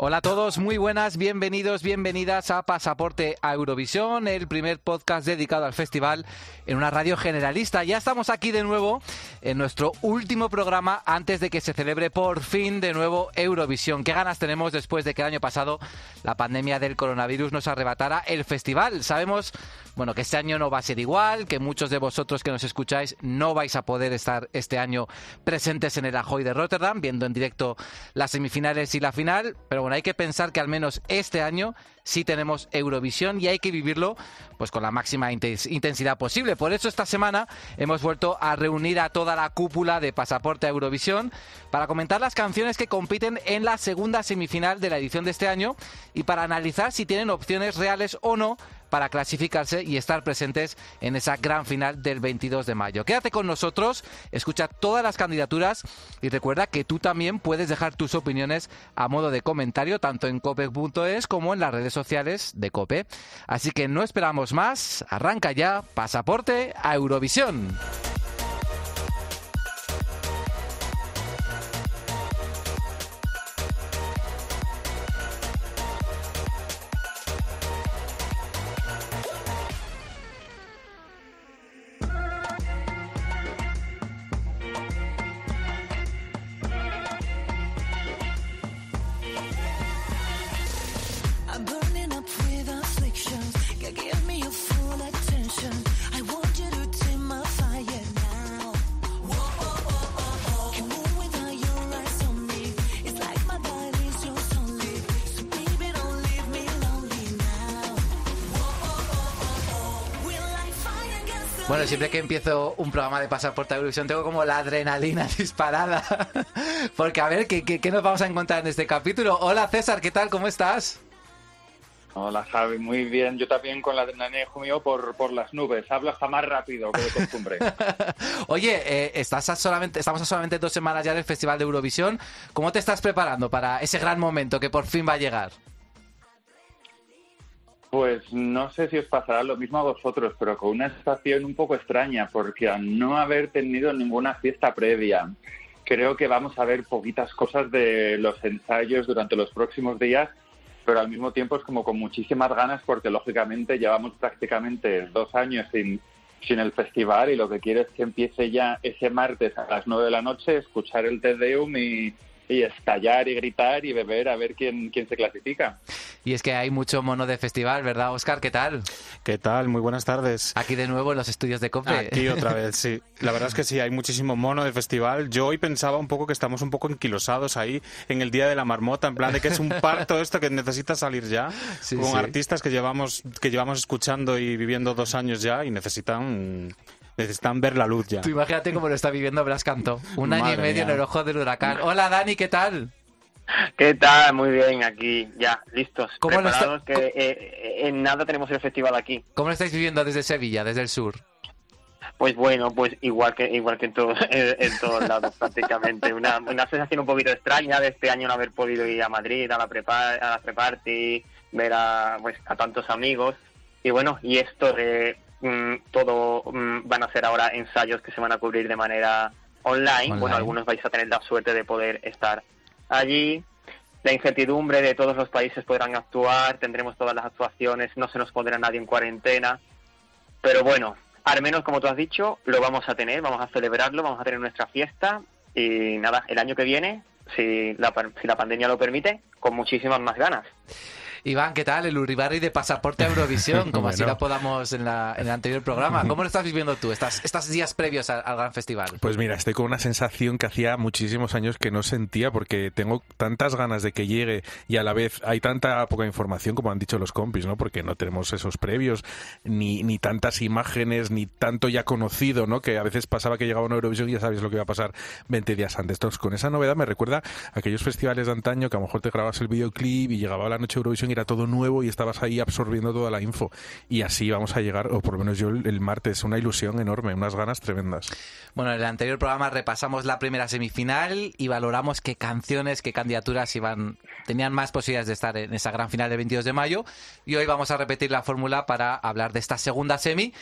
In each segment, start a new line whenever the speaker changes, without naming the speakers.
Hola a todos, muy buenas, bienvenidos, bienvenidas a Pasaporte a Eurovisión, el primer podcast dedicado al festival en una radio generalista. Ya estamos aquí de nuevo en nuestro último programa antes de que se celebre por fin de nuevo Eurovisión. ¿Qué ganas tenemos después de que el año pasado la pandemia del coronavirus nos arrebatara el festival? Sabemos, bueno, que este año no va a ser igual, que muchos de vosotros que nos escucháis no vais a poder estar este año presentes en el Ahoy de Rotterdam, viendo en directo las semifinales y la final, pero bueno, hay que pensar que al menos este año sí tenemos Eurovisión y hay que vivirlo pues con la máxima intensidad posible. Por eso esta semana hemos vuelto a reunir a toda la cúpula de Pasaporte a Eurovisión para comentar las canciones que compiten en la segunda semifinal de la edición de este año y para analizar si tienen opciones reales o no para clasificarse y estar presentes en esa gran final del 22 de mayo. Quédate con nosotros, escucha todas las candidaturas y recuerda que tú también puedes dejar tus opiniones a modo de comentario tanto en cope.es como en las redes sociales de Cope. Así que no esperamos más, arranca ya Pasaporte a Eurovisión. Bueno, siempre que empiezo un programa de Pasaporte a Eurovisión tengo como la adrenalina disparada. Porque a ver, ¿qué, ¿qué, nos vamos a encontrar en este capítulo? Hola César, ¿qué tal? ¿Cómo estás?
Hola Javi, muy bien. Yo también con la adrenalina mío por, por las nubes. Hablo hasta más rápido que de costumbre.
Oye, eh, estás solamente, estamos a solamente dos semanas ya del Festival de Eurovisión. ¿Cómo te estás preparando para ese gran momento que por fin va a llegar?
Pues no sé si os pasará lo mismo a vosotros, pero con una sensación un poco extraña, porque al no haber tenido ninguna fiesta previa, creo que vamos a ver poquitas cosas de los ensayos durante los próximos días, pero al mismo tiempo es como con muchísimas ganas, porque lógicamente llevamos prácticamente dos años sin, sin el festival y lo que quiero es que empiece ya ese martes a las nueve de la noche, escuchar el Te Deum y y estallar y gritar y beber a ver quién, quién se clasifica.
Y es que hay mucho mono de festival, ¿verdad, Oscar? ¿Qué tal?
¿Qué tal? Muy buenas tardes.
Aquí de nuevo en los estudios de COPE.
Aquí otra vez, sí. La verdad es que sí, hay muchísimo mono de festival. Yo hoy pensaba un poco que estamos un poco enquilosados ahí en el Día de la Marmota, en plan de que es un parto esto que necesita salir ya, con artistas que llevamos, que llevamos escuchando y viviendo dos años ya y necesitan Necesitan ver la luz ya.
Tú imagínate cómo lo está viviendo Blas Canto. Un año y medio en el ojo del huracán. Hola Dani, ¿qué tal?
¿Qué tal? Muy bien, aquí ya, listos. ¿Cómo preparados que eh, eh, en nada tenemos el festival aquí.
¿Cómo lo estáis viviendo desde Sevilla, desde el sur?
Pues bueno, pues igual que igual que en, todo, en, todos lados prácticamente. Una, una sensación un poquito extraña de este año no haber podido ir a Madrid, a la prepa, a la pre-party, ver a, pues, a tantos amigos. Y bueno, y esto de todo mm, van a ser ahora ensayos que se van a cubrir de manera online. Bueno, algunos vais a tener la suerte de poder estar allí. La incertidumbre de todos los países podrán actuar, tendremos todas las actuaciones, no se nos pondrá nadie en cuarentena. Pero bueno, al menos como tú has dicho, lo vamos a tener, vamos a celebrarlo, vamos a tener nuestra fiesta y nada, el año que viene, si la, si la pandemia lo permite, con muchísimas más ganas.
Iván, ¿qué tal? El Uribarri de Pasaporte a Eurovisión, como así lo podamos en, la, en, el anterior programa. ¿Cómo lo estás viviendo tú, estas, estos días previos al, gran festival?
Pues mira, estoy con una sensación que hacía muchísimos años que no sentía, porque tengo tantas ganas de que llegue y a la vez hay tanta poca información, como han dicho los compis, ¿no? Porque no tenemos esos previos, ni, ni tantas imágenes, ni tanto ya conocido, ¿no? Que a veces pasaba que llegaba una Eurovisión y ya sabes lo que iba a pasar 20 días antes. Entonces, con esa novedad me recuerda a aquellos festivales de antaño que a lo mejor te grabas el videoclip y llegaba la noche Eurovisión y era todo nuevo y estabas ahí absorbiendo toda la info. Y así vamos a llegar, o por lo menos yo el, martes, una ilusión enorme, unas ganas tremendas.
Bueno, en el anterior programa repasamos la primera semifinal y valoramos qué canciones, qué candidaturas iban, tenían más posibilidades de estar en esa gran final del 22 de mayo. Y hoy vamos a repetir la fórmula para hablar de esta segunda semi.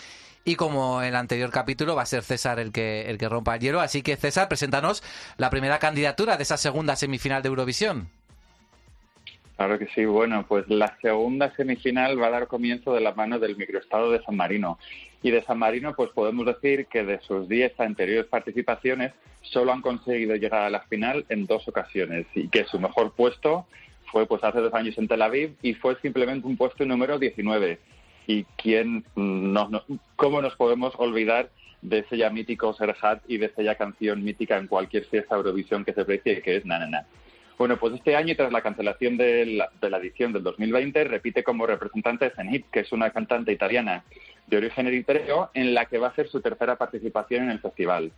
Y como en el anterior capítulo va a ser César el que, el que rompa el hielo. Así que César, preséntanos la primera candidatura de esa segunda semifinal de Eurovisión.
Claro que sí. Bueno, pues la segunda semifinal va a dar comienzo de la mano del microestado de San Marino. Y de San Marino, pues podemos decir que de sus 10 anteriores participaciones, solo han conseguido llegar a la final en dos ocasiones. Y que su mejor puesto fue pues hace dos años en Tel Aviv y fue simplemente un puesto número 19. Y quién no, no, cómo nos podemos olvidar de ese ya mítico Serhat y de esa ya canción mítica en cualquier fiesta Eurovisión que se precie, que es Na Na Na. Bueno, pues este año, tras la cancelación de la, de la edición del 2020, repite como representante Zenit, que es una cantante italiana de origen eritreo, en la que va a ser su tercera participación en el festival.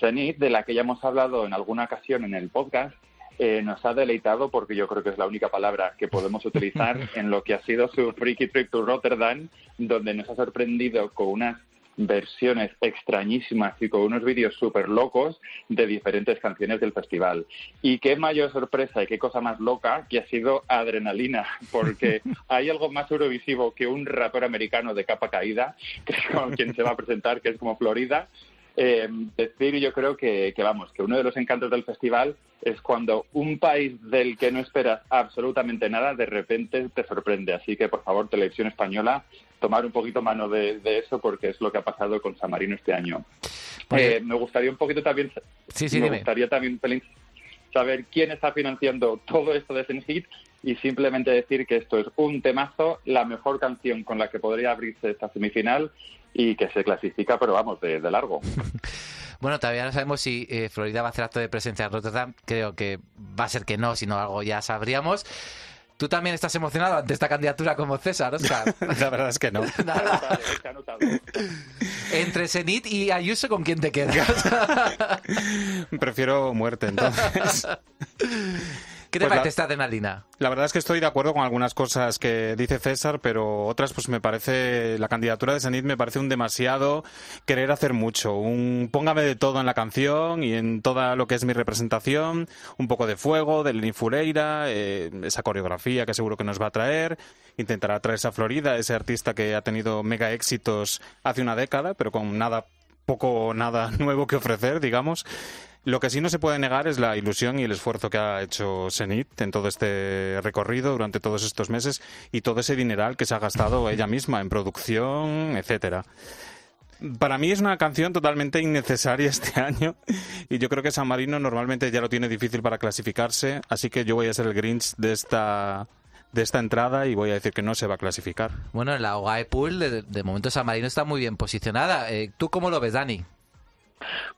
Zenit, de la que ya hemos hablado en alguna ocasión en el podcast, eh, nos ha deleitado, porque yo creo que es la única palabra que podemos utilizar en lo que ha sido su Freaky Trip to Rotterdam, donde nos ha sorprendido con unas versiones extrañísimas y con unos vídeos súper locos de diferentes canciones del festival. Y qué mayor sorpresa y qué cosa más loca que ha sido Adrenalina, porque hay algo más eurovisivo que un rapero americano de capa caída, que es con quien se va a presentar, que es como Florida, eh, decir yo creo que, que, vamos, que uno de los encantos del festival es cuando un país del que no esperas absolutamente nada de repente te sorprende. Así que, por favor, Televisión Española, tomar un poquito mano de, de eso porque es lo que ha pasado con San Marino este año. Eh, me gustaría un poquito también,
sí, sí,
me
dime.
gustaría también saber quién está financiando todo esto de Senhit y simplemente decir que esto es un temazo, la mejor canción con la que podría abrirse esta semifinal y que se clasifica, pero vamos, de, de largo.
Bueno, todavía no sabemos si eh, Florida va a hacer acto de presencia en Rotterdam. Creo que va a ser que no, si no algo ya sabríamos. Tú también estás emocionado ante esta candidatura como César, Oscar.
La verdad es que no.
Nada. Notado.
Entre Zenit y Ayuso, ¿con quién te quedas?
Prefiero muerte, entonces.
¿Qué te
Pues
parece
la-
esta adrenalina?
La verdad es que estoy de acuerdo con algunas cosas que dice César, pero otras pues me parece, la candidatura de Zenit me parece un demasiado querer hacer mucho. Un póngame de todo en la canción y en toda lo que es mi representación, un poco de fuego, del Lini Fureira, eh, esa coreografía que seguro que nos va a traer, intentará traerse a Florida, ese artista que ha tenido mega éxitos hace una década, pero con nada, poco nada nuevo que ofrecer, digamos. Lo que sí no se puede negar es la ilusión y el esfuerzo que ha hecho Senit en todo este recorrido durante todos estos meses y todo ese dineral que se ha gastado ella misma en producción, etcétera. Para mí es una canción totalmente innecesaria este año y yo creo que San Marino normalmente ya lo tiene difícil para clasificarse, así que yo voy a ser el Grinch de esta de esta entrada y voy a decir que no se va a clasificar.
Bueno, la OGAE Pool, de, de momento San Marino está muy bien posicionada. Eh, ¿Tú cómo lo ves, Dani?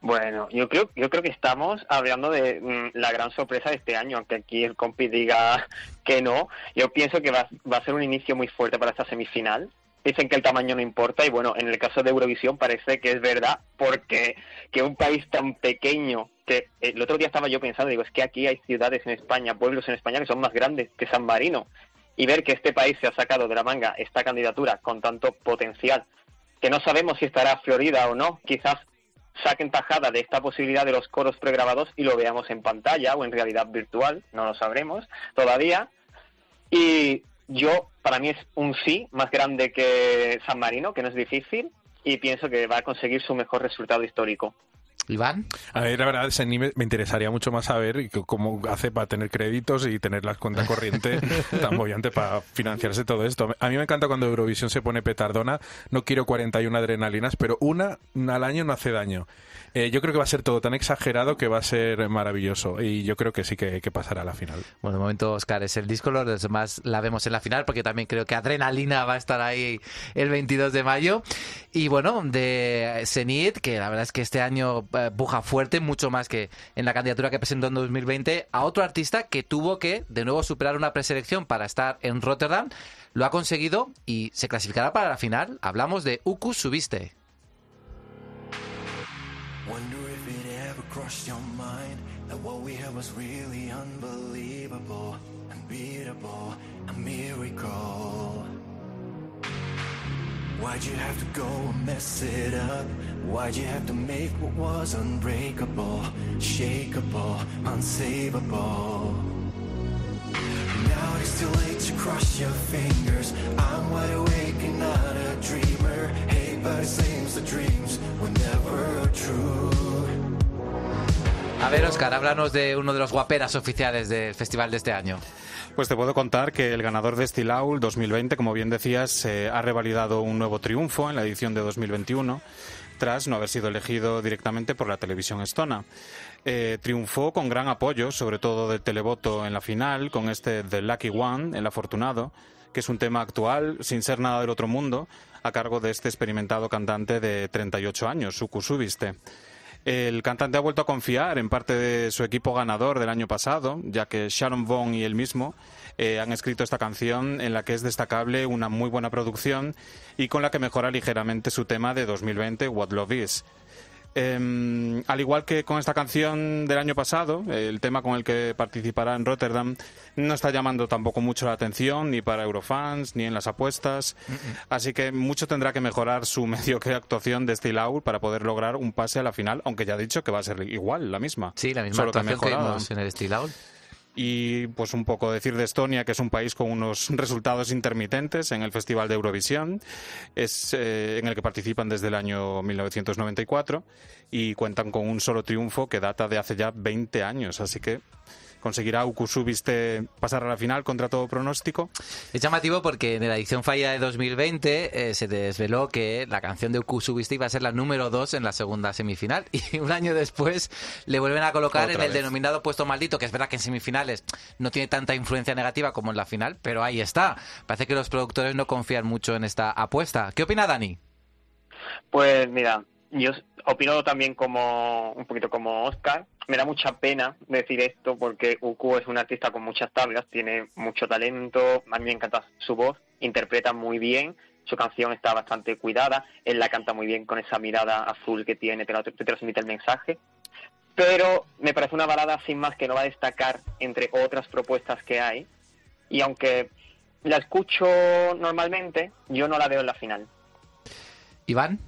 Bueno, yo creo, yo creo que estamos hablando de mm, la gran sorpresa de este año, aunque aquí el compi diga que no. Yo pienso que va, va a ser un inicio muy fuerte para esta semifinal. Dicen que el tamaño no importa y bueno, en el caso de Eurovisión parece que es verdad porque que un país tan pequeño que eh, el otro día estaba yo pensando, digo, es que aquí hay ciudades en España, pueblos en España que son más grandes que San Marino y ver que este país se ha sacado de la manga esta candidatura con tanto potencial que no sabemos si estará Florida o no, quizás saquen tajada de esta posibilidad de los coros pregrabados y lo veamos en pantalla o en realidad virtual, no lo sabremos todavía. Y yo, para mí es un sí más grande que San Marino, que no es difícil, y pienso que va a conseguir su mejor resultado histórico.
Iván.
A ver, la verdad, me, interesaría mucho más saber cómo hace para tener créditos y tener la cuenta corriente tan bollante para financiarse todo esto. A mí me encanta cuando Eurovisión se pone petardona. No quiero 41 adrenalinas, pero una al año no hace daño. Eh, yo creo que va a ser todo tan exagerado que va a ser maravilloso. Y yo creo que sí que, que pasará a la final.
Bueno, de momento, Oscar es el disco, los demás la vemos en la final, porque también creo que Adrenalina va a estar ahí el 22 de mayo. Y bueno, de Zenit, que la verdad es que este año eh, buja fuerte, mucho más que en la candidatura que presentó en 2020, a otro artista que tuvo que, de nuevo, superar una preselección para estar en Rotterdam. Lo ha conseguido y se clasificará para la final. Hablamos de Uku Subiste.
Why'd you have to go and mess it up? Why'd you have to make what was unbreakable, shakeable, unsavable? Now it's too late to cross your fingers. I'm wide awake and not a dreamer. Hey, but it seems the dreams were never true.
A ver, Oscar, háblanos de uno de los guaperas oficiales del festival de este año.
Pues te puedo contar que el ganador de Stilaul 2020, como bien decías, eh, ha revalidado un nuevo triunfo en la edición de 2021 tras no haber sido elegido directamente por la televisión estona. Eh, triunfó con gran apoyo, sobre todo del televoto en la final, con este The Lucky One, el afortunado, que es un tema actual, sin ser nada del otro mundo, a cargo de este experimentado cantante de 38 años, Suku Subiste. El cantante ha vuelto a confiar en parte de su equipo ganador del año pasado, ya que Sharon Vaughn y él mismo eh, han escrito esta canción en la que es destacable una muy buena producción y con la que mejora ligeramente su tema de 2020, What Love Is. Em, al igual que con esta canción del año pasado, el tema con el que participará en Rotterdam no está llamando tampoco mucho la atención ni para Eurofans ni en las apuestas. Así que mucho tendrá que mejorar su mediocre actuación de Stilaur para poder lograr un pase a la final, aunque ya ha dicho que va a ser igual, la misma.
Sí, la misma
Solo que
actuación que
mejorada.
vimos en el Stilaul.
Y pues un poco decir de Estonia, que es un país con unos resultados intermitentes en el Festival de Eurovisión, es eh, en el que participan desde el año 1994 y cuentan con un solo triunfo que data de hace ya 20 años. Así que conseguirá Ukusubiste pasar a la final contra todo pronóstico.
Es llamativo porque en la edición fallida de 2020 eh, se desveló que la canción de Ukusubiste iba a ser la número 2 en la segunda semifinal y un año después le vuelven a colocar
Otra
en el
vez.
denominado puesto maldito, que es verdad que en semifinales no tiene tanta influencia negativa como en la final, pero ahí está. Parece que los productores no confían mucho en esta apuesta. ¿Qué opina Dani?
Pues mira, yo opino también como un poquito como Oscar. Me da mucha pena decir esto porque Uku es un artista con muchas tablas, tiene mucho talento, a mí me encanta su voz, interpreta muy bien, su canción está bastante cuidada, él la canta muy bien con esa mirada azul que tiene, te, la- te transmite el mensaje. Pero me parece una balada sin más que no va a destacar entre otras propuestas que hay. Y aunque la escucho normalmente, yo no la veo en la final.
Iván,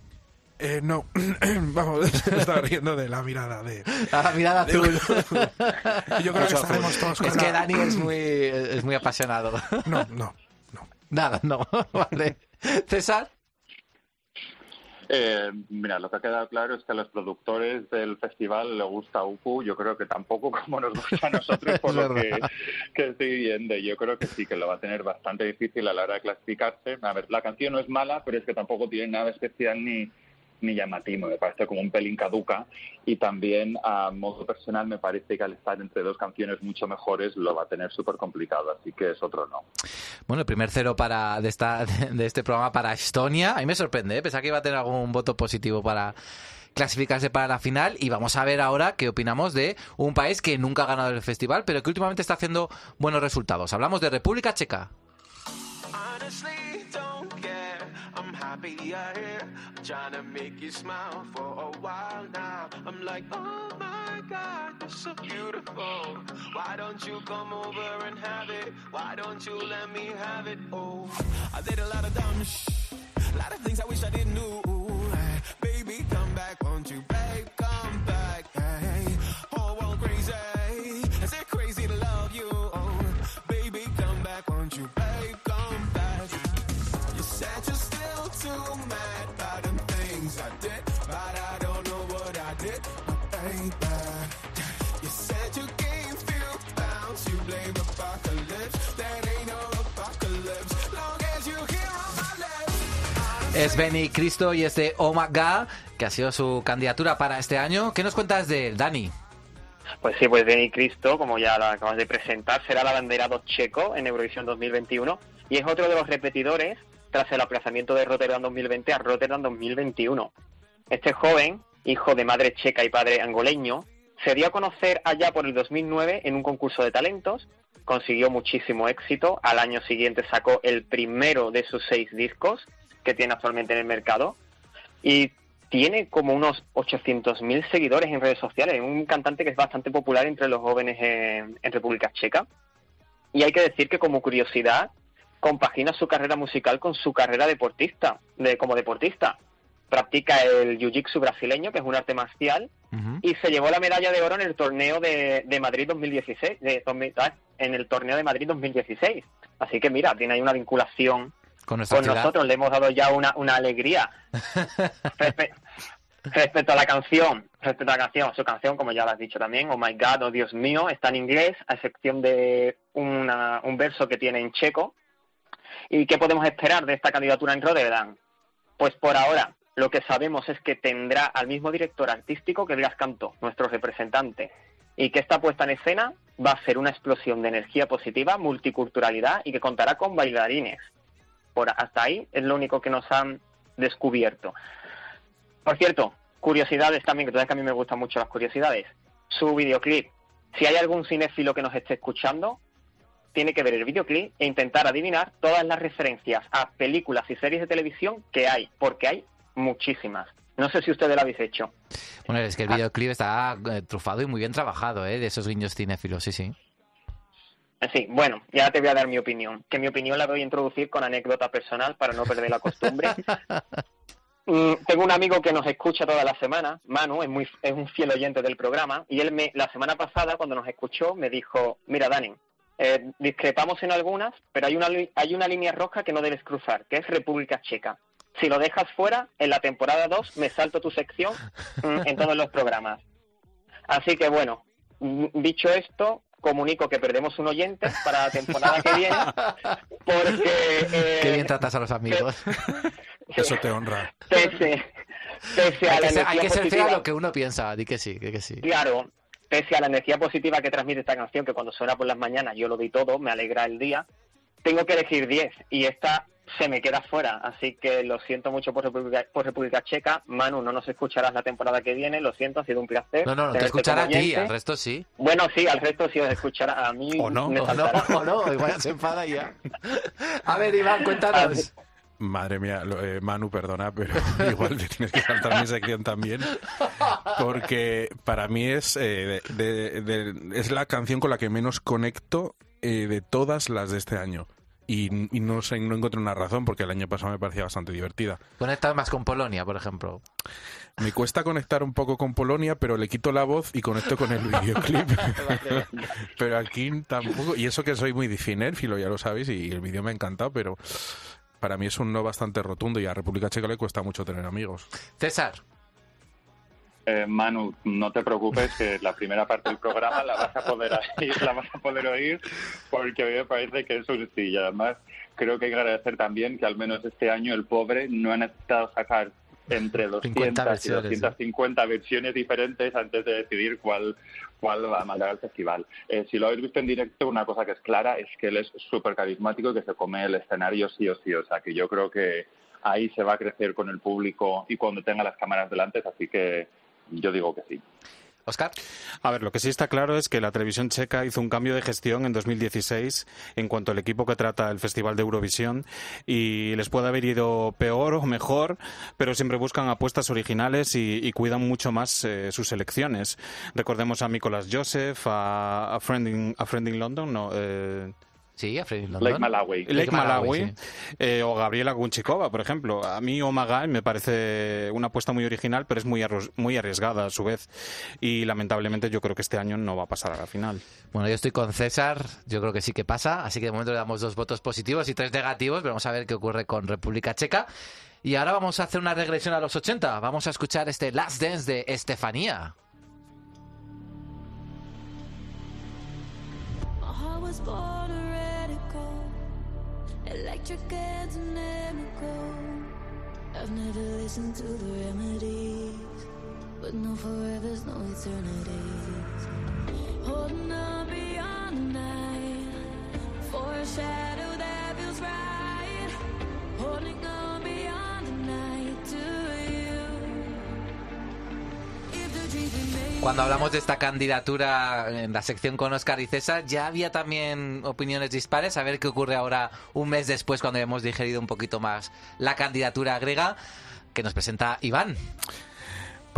Eh, no, vamos, estaba riendo de la mirada de...
la mirada azul.
Yo creo que estaremos todos con
Es que Dani es muy, es muy apasionado.
No, no.
Nada, no. Vale. César.
Eh, mira, lo que ha quedado claro es que a los productores del festival le gusta Uku. Yo creo que tampoco como nos gusta a nosotros por lo que, que estoy viendo. Yo creo que sí, que lo va a tener bastante difícil a la hora de clasificarse. A ver, la canción no es mala, pero es que tampoco tiene nada especial ni, ni llamativo. Me parece como un pelín caduca. Y también, a modo personal, me parece que al estar entre dos canciones mucho mejores lo va a tener súper complicado. Así que es otro no.
Bueno, el primer cero para de, esta, de este programa para Estonia. A mí me sorprende, ¿eh? pensaba que iba a tener algún voto positivo para clasificarse para la final y vamos a ver ahora qué opinamos de un país que nunca ha ganado el festival pero que últimamente está haciendo buenos resultados. Hablamos de República Checa.
Honestly, don't care. I'm happy you're here. I'm trying to make you smile for a while now. I'm like, oh my god, you're so beautiful. Why don't you come over and have it? Why don't you let me have it? Oh, I did a lot of dumb shh. A lot of things I wish I didn't do. Baby, come back, won't you, babe?
Es Benny Cristo y este Oh My God, que ha sido su candidatura para este año. ¿Qué nos cuentas de Dani?
Pues sí, pues Benny Cristo, como ya la acabas de presentar, será el abanderado checo en Eurovisión 2021 y es otro de los repetidores tras el aplazamiento de Rotterdam 2020 a Rotterdam 2021. Este joven, hijo de madre checa y padre angoleño, se dio a conocer allá por el 2009 en un concurso de talentos, consiguió muchísimo éxito, al año siguiente sacó el primero de sus seis discos que tiene actualmente en el mercado y tiene como unos 800.000 seguidores en redes sociales, un cantante que es bastante popular entre los jóvenes en, en República Checa. y hay que decir que como curiosidad compagina su carrera musical con su carrera deportista, de, como deportista. Practica el jiu-jitsu brasileño, que es un arte marcial,
Ujú.
y se llevó la medalla de oro en el torneo de, de Madrid 2016, de, 2000, ah, en el torneo de Madrid 2016. Así que mira, tiene ahí una vinculación
Con ciudad.
nosotros, le hemos dado ya una, una alegría. Respe- respecto a la canción, respecto a la canción, su canción, como ya lo has dicho también, Oh My God, oh Dios mío, está en inglés, a excepción de una- un verso que tiene en checo. ¿Y qué podemos esperar de esta candidatura en Rotterdam? Pues por ahora, lo que sabemos es que tendrá al mismo director artístico que Blas Cantó, nuestro representante, y que esta puesta en escena va a ser una explosión de energía positiva, multiculturalidad y que contará con bailarines. Por hasta ahí es lo único que nos han descubierto. Por cierto, curiosidades también, que sabes que a mí me gustan mucho las curiosidades. Su videoclip. Si hay algún cinéfilo que nos esté escuchando, tiene que ver el videoclip e intentar adivinar todas las referencias a películas y series de televisión que hay, porque hay muchísimas. No sé si ustedes lo habéis hecho.
Bueno, es que
Ah.
el videoclip está eh, trufado y muy bien trabajado, ¿eh? De esos guiños cinéfilos, sí, sí.
Sí, bueno, ya te voy a dar mi opinión. Que mi opinión la voy a introducir con anécdota personal para no perder la costumbre. Mm, tengo un amigo que nos escucha todas las semanas, Manu, es, muy, es un fiel oyente del programa, y él me, la semana pasada, cuando nos escuchó, me dijo, mira, Dani, eh, discrepamos en algunas, pero hay una, hay una línea roja que no debes cruzar, que es República Checa. Si lo dejas fuera, en la temporada 2 me salto tu sección mm, en todos los programas. Así que bueno, mm, dicho esto, comunico que perdemos un oyente para la temporada que viene, porque... eh,
Qué bien tratas a los amigos.
Eso te honra.
pese, pese a
hay
la
que ser, hay
energía
que ser fiel
positiva,
a lo que uno piensa, di que sí, di que sí.
claro, pese a la energía positiva que transmite esta canción, que cuando suena por las mañanas yo lo doy todo, me alegra el día, tengo que elegir 10 y esta se me queda fuera, así que lo siento mucho por República, por República Checa. Manu, no nos escucharás la temporada que viene, lo siento, ha sido un placer.
No, no, no te escuchará a ti, al resto sí.
Bueno, sí, al resto sí os escuchará a mí.
O no,
me
O no,
saltará.
o no, igual se enfada y ya. A ver, Iván, cuéntanos.
Madre mía, lo- eh, Manu, perdona, pero igual te tienes que saltar mi sección también. Porque para mí es, eh, de- de- de- es la canción con la que menos conecto eh, de todas las de este año. Y, y no sé, no encuentro una razón, porque el año pasado me parecía bastante divertida.
Conectas más con Polonia, por ejemplo.
Me cuesta conectar un poco con Polonia, pero le quito la voz y conecto con el videoclip. pero aquí tampoco. Y eso que soy muy cinéfilo, ya lo sabéis, y el vídeo me ha encantado, pero para mí es un no bastante rotundo y a República Checa le cuesta mucho tener amigos.
César,
Eh, Manu, no te preocupes que la primera parte del programa la vas a poder oír, la vas a poder oír porque a mí me parece que es un sí. Y además creo que hay que agradecer también que al menos este año el pobre no ha necesitado sacar entre
50
200 y
versiones,
250 versiones diferentes antes de decidir cuál cuál va a mandar al festival. Eh, si lo habéis visto en directo, una cosa que es clara es que él es súper carismático y que se come el escenario sí o sí. O sea, que yo creo que ahí se va a crecer con el público y cuando tenga las cámaras delante, así que yo digo que sí.
Oscar.
A ver, lo que sí está claro es que la televisión checa hizo un cambio de gestión en 2016 en cuanto al equipo que trata el Festival de Eurovisión y les puede haber ido peor o mejor, pero siempre buscan apuestas originales y, y cuidan mucho más eh, sus selecciones. Recordemos a Nicolas Joseph, a, a, Friend, in, a Friend in London, no, eh,
Sí, a Freddy London.
Lake Malawi.
Lake,
Lake Malawi,
Malawi, eh, o Gabriela Gunchikova, por ejemplo. A mí Omaga me parece una apuesta muy original, pero es muy, muy arriesgada a su vez. Y lamentablemente yo creo que este año no va a pasar a la final.
Bueno, yo estoy con César, yo creo que sí que pasa, así que de momento le damos dos votos positivos y tres negativos, pero vamos a ver qué ocurre con República Checa. Y ahora vamos a hacer una regresión a los 80, vamos a escuchar este Last Dance de Estefanía.
My heart was born. Electric and inimical. I've never listened to the remedies. But no forevers, no eternities. Holding on beyond the night. For a shadow that feels right. Holding on beyond the night to
Cuando hablamos de esta candidatura en la sección con Oscar y César, ya había también opiniones dispares. A ver qué ocurre ahora un mes después cuando hemos digerido un poquito más la candidatura griega que nos presenta Iván.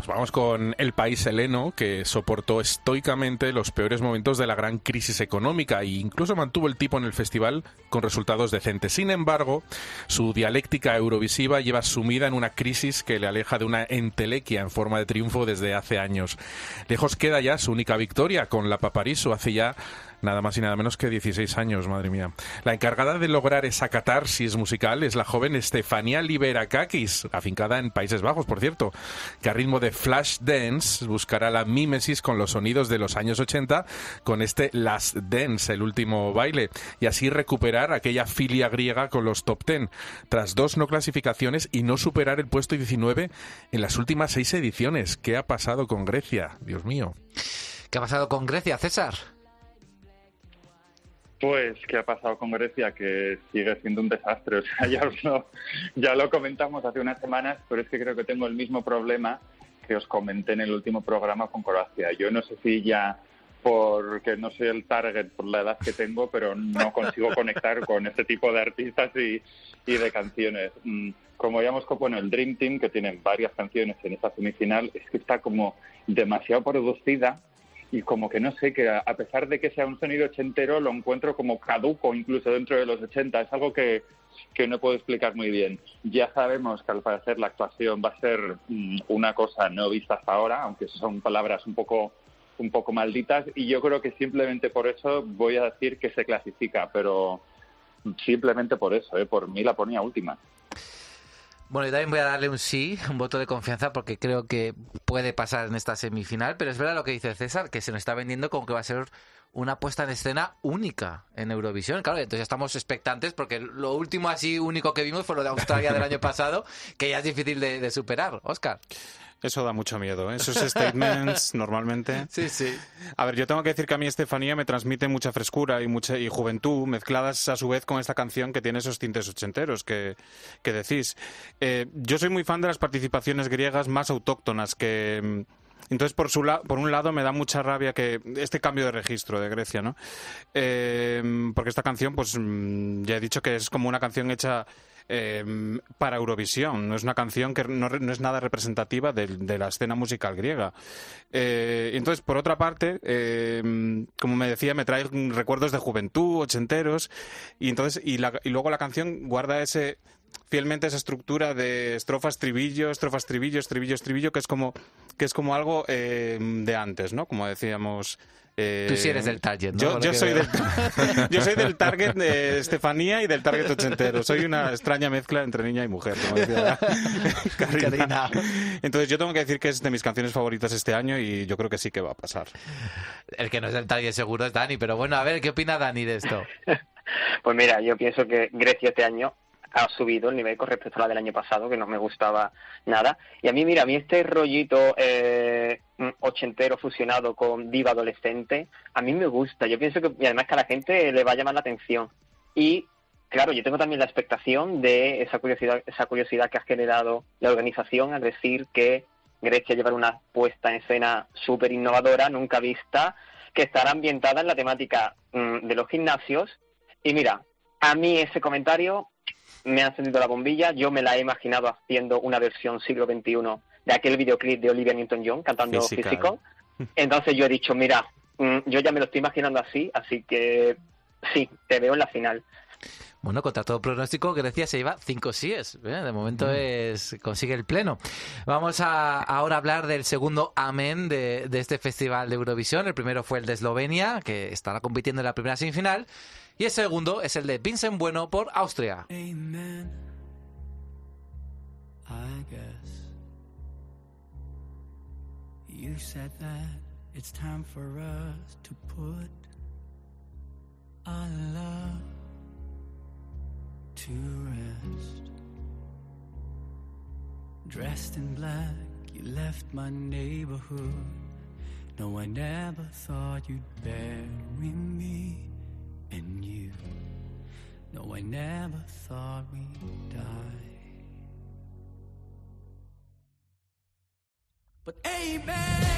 Pues vamos con el país heleno que soportó estoicamente los peores momentos de la gran crisis económica e incluso mantuvo el tipo en el festival con resultados decentes. Sin embargo, su dialéctica eurovisiva lleva sumida en una crisis que le aleja de una entelequia en forma de triunfo desde hace años. Lejos queda ya su única victoria con la Papariso hace ya nada más y nada menos que 16 años, madre mía. La encargada de lograr esa catarsis musical es la joven Estefania Liberakakis, afincada en Países Bajos, por cierto, que a ritmo de flash dance buscará la mímesis con los sonidos de los años 80 con este Last Dance, el último baile, y así recuperar aquella filia griega con los top 10, tras dos no clasificaciones y no superar el puesto 19 en las últimas seis ediciones. ¿Qué ha pasado con Grecia? Dios mío.
¿Qué ha pasado con Grecia, César?
Pues, ¿qué ha pasado con Grecia? Que sigue siendo un desastre. O sea, ya, os lo, ya lo comentamos hace unas semanas, pero es que creo que tengo el mismo problema que os comenté en el último programa con Croacia. Yo no sé si ya porque no soy el target por la edad que tengo, pero no consigo conectar con este tipo de artistas y, y de canciones. Mm, Como veíamos, bueno, el Dream Team, que tienen varias canciones en esta semifinal, es que está como demasiado producida y como que no sé, que a pesar de que sea un sonido ochentero, lo encuentro como caduco incluso dentro de los 80. Es algo que, que no puedo explicar muy bien. Ya sabemos que al parecer la actuación va a ser mm, una cosa no vista hasta ahora, aunque son palabras un poco un poco malditas y yo creo que simplemente por eso voy a decir que se clasifica, pero simplemente por eso, ¿eh? por mí la ponía última.
Bueno, yo también voy a darle un sí, un voto de confianza, porque creo que puede pasar en esta semifinal, pero es verdad lo que dice César, que se nos está vendiendo como que va a ser una puesta en escena única en Eurovisión. Claro, entonces estamos expectantes, porque lo último así único que vimos fue lo de Australia del año pasado, que ya es difícil de, de superar. Oscar.
Eso da mucho miedo, ¿eh? esos statements normalmente.
Sí, sí.
A ver, yo tengo que decir que a mí Estefanía me transmite mucha frescura y mucha y juventud, mezcladas a su vez con esta canción que tiene esos tintes ochenteros que, que decís. Eh, yo soy muy fan de las participaciones griegas más autóctonas que... Entonces, por, su la- por un lado, me da mucha rabia que este cambio de registro de Grecia, ¿no? Eh, porque esta canción, pues mm, ya he dicho que es como una canción hecha eh, para Eurovisión. No es una canción que no, no es nada representativa de, la escena musical griega. Eh, entonces, por otra parte, eh, como me decía, me trae recuerdos de juventud, ochenteros, y entonces y, la- y luego la canción guarda ese fielmente esa estructura de estrofas, estribillo, estrofas, estribillo, estribillo, estribillo, que es como que es como algo eh, de antes, ¿no? Como decíamos. eh,
Tú sí eres del target, ¿no?
Yo, soy
veo.
del, yo soy del target de Estefanía y del target ochentero. Soy una extraña mezcla entre niña y mujer, como decía Karina.
Karina.
Entonces yo tengo que decir que es de mis canciones favoritas este año y yo creo que sí que va a pasar.
El que no es del target seguro es Dani, pero bueno, a ver, ¿qué opina Dani de esto?
Pues mira, yo pienso que Grecia este año ha subido el nivel con respecto a la del año pasado, que no me gustaba nada. Y a mí, mira, a mí este rollito eh, ochentero fusionado con diva adolescente, a mí me gusta. Yo pienso que, y además que a la gente le va a llamar la atención. Y, claro, yo tengo también la expectación de esa curiosidad, esa curiosidad que ha generado la organización al decir que Grecia llevará una puesta en escena súper innovadora, nunca vista, que estará ambientada en la temática mm, de los gimnasios. Y mira, a mí ese comentario me ha encendido la bombilla. Yo me la he imaginado haciendo una versión siglo XXI de aquel videoclip de Olivia Newton-John cantando
Physical.
Physical. Entonces yo he dicho, mira, mm, yo ya me lo estoy imaginando así, así que sí, te veo en la final.
Bueno, contra todo pronóstico, Grecia se lleva cinco síes. ¿eh? De momento es consigue el pleno. Vamos a ahora hablar del segundo amén de, de este festival de Eurovisión. El primero fue el de Eslovenia, que estará compitiendo en la primera semifinal. Y el segundo es el de Vincent Bueno por Austria.
Amen. I guess you said that it's time for us to put our love to rest. Dressed in black, you left my neighborhood. No, I never thought you'd bury me and you. No, I never thought we'd die. But amen.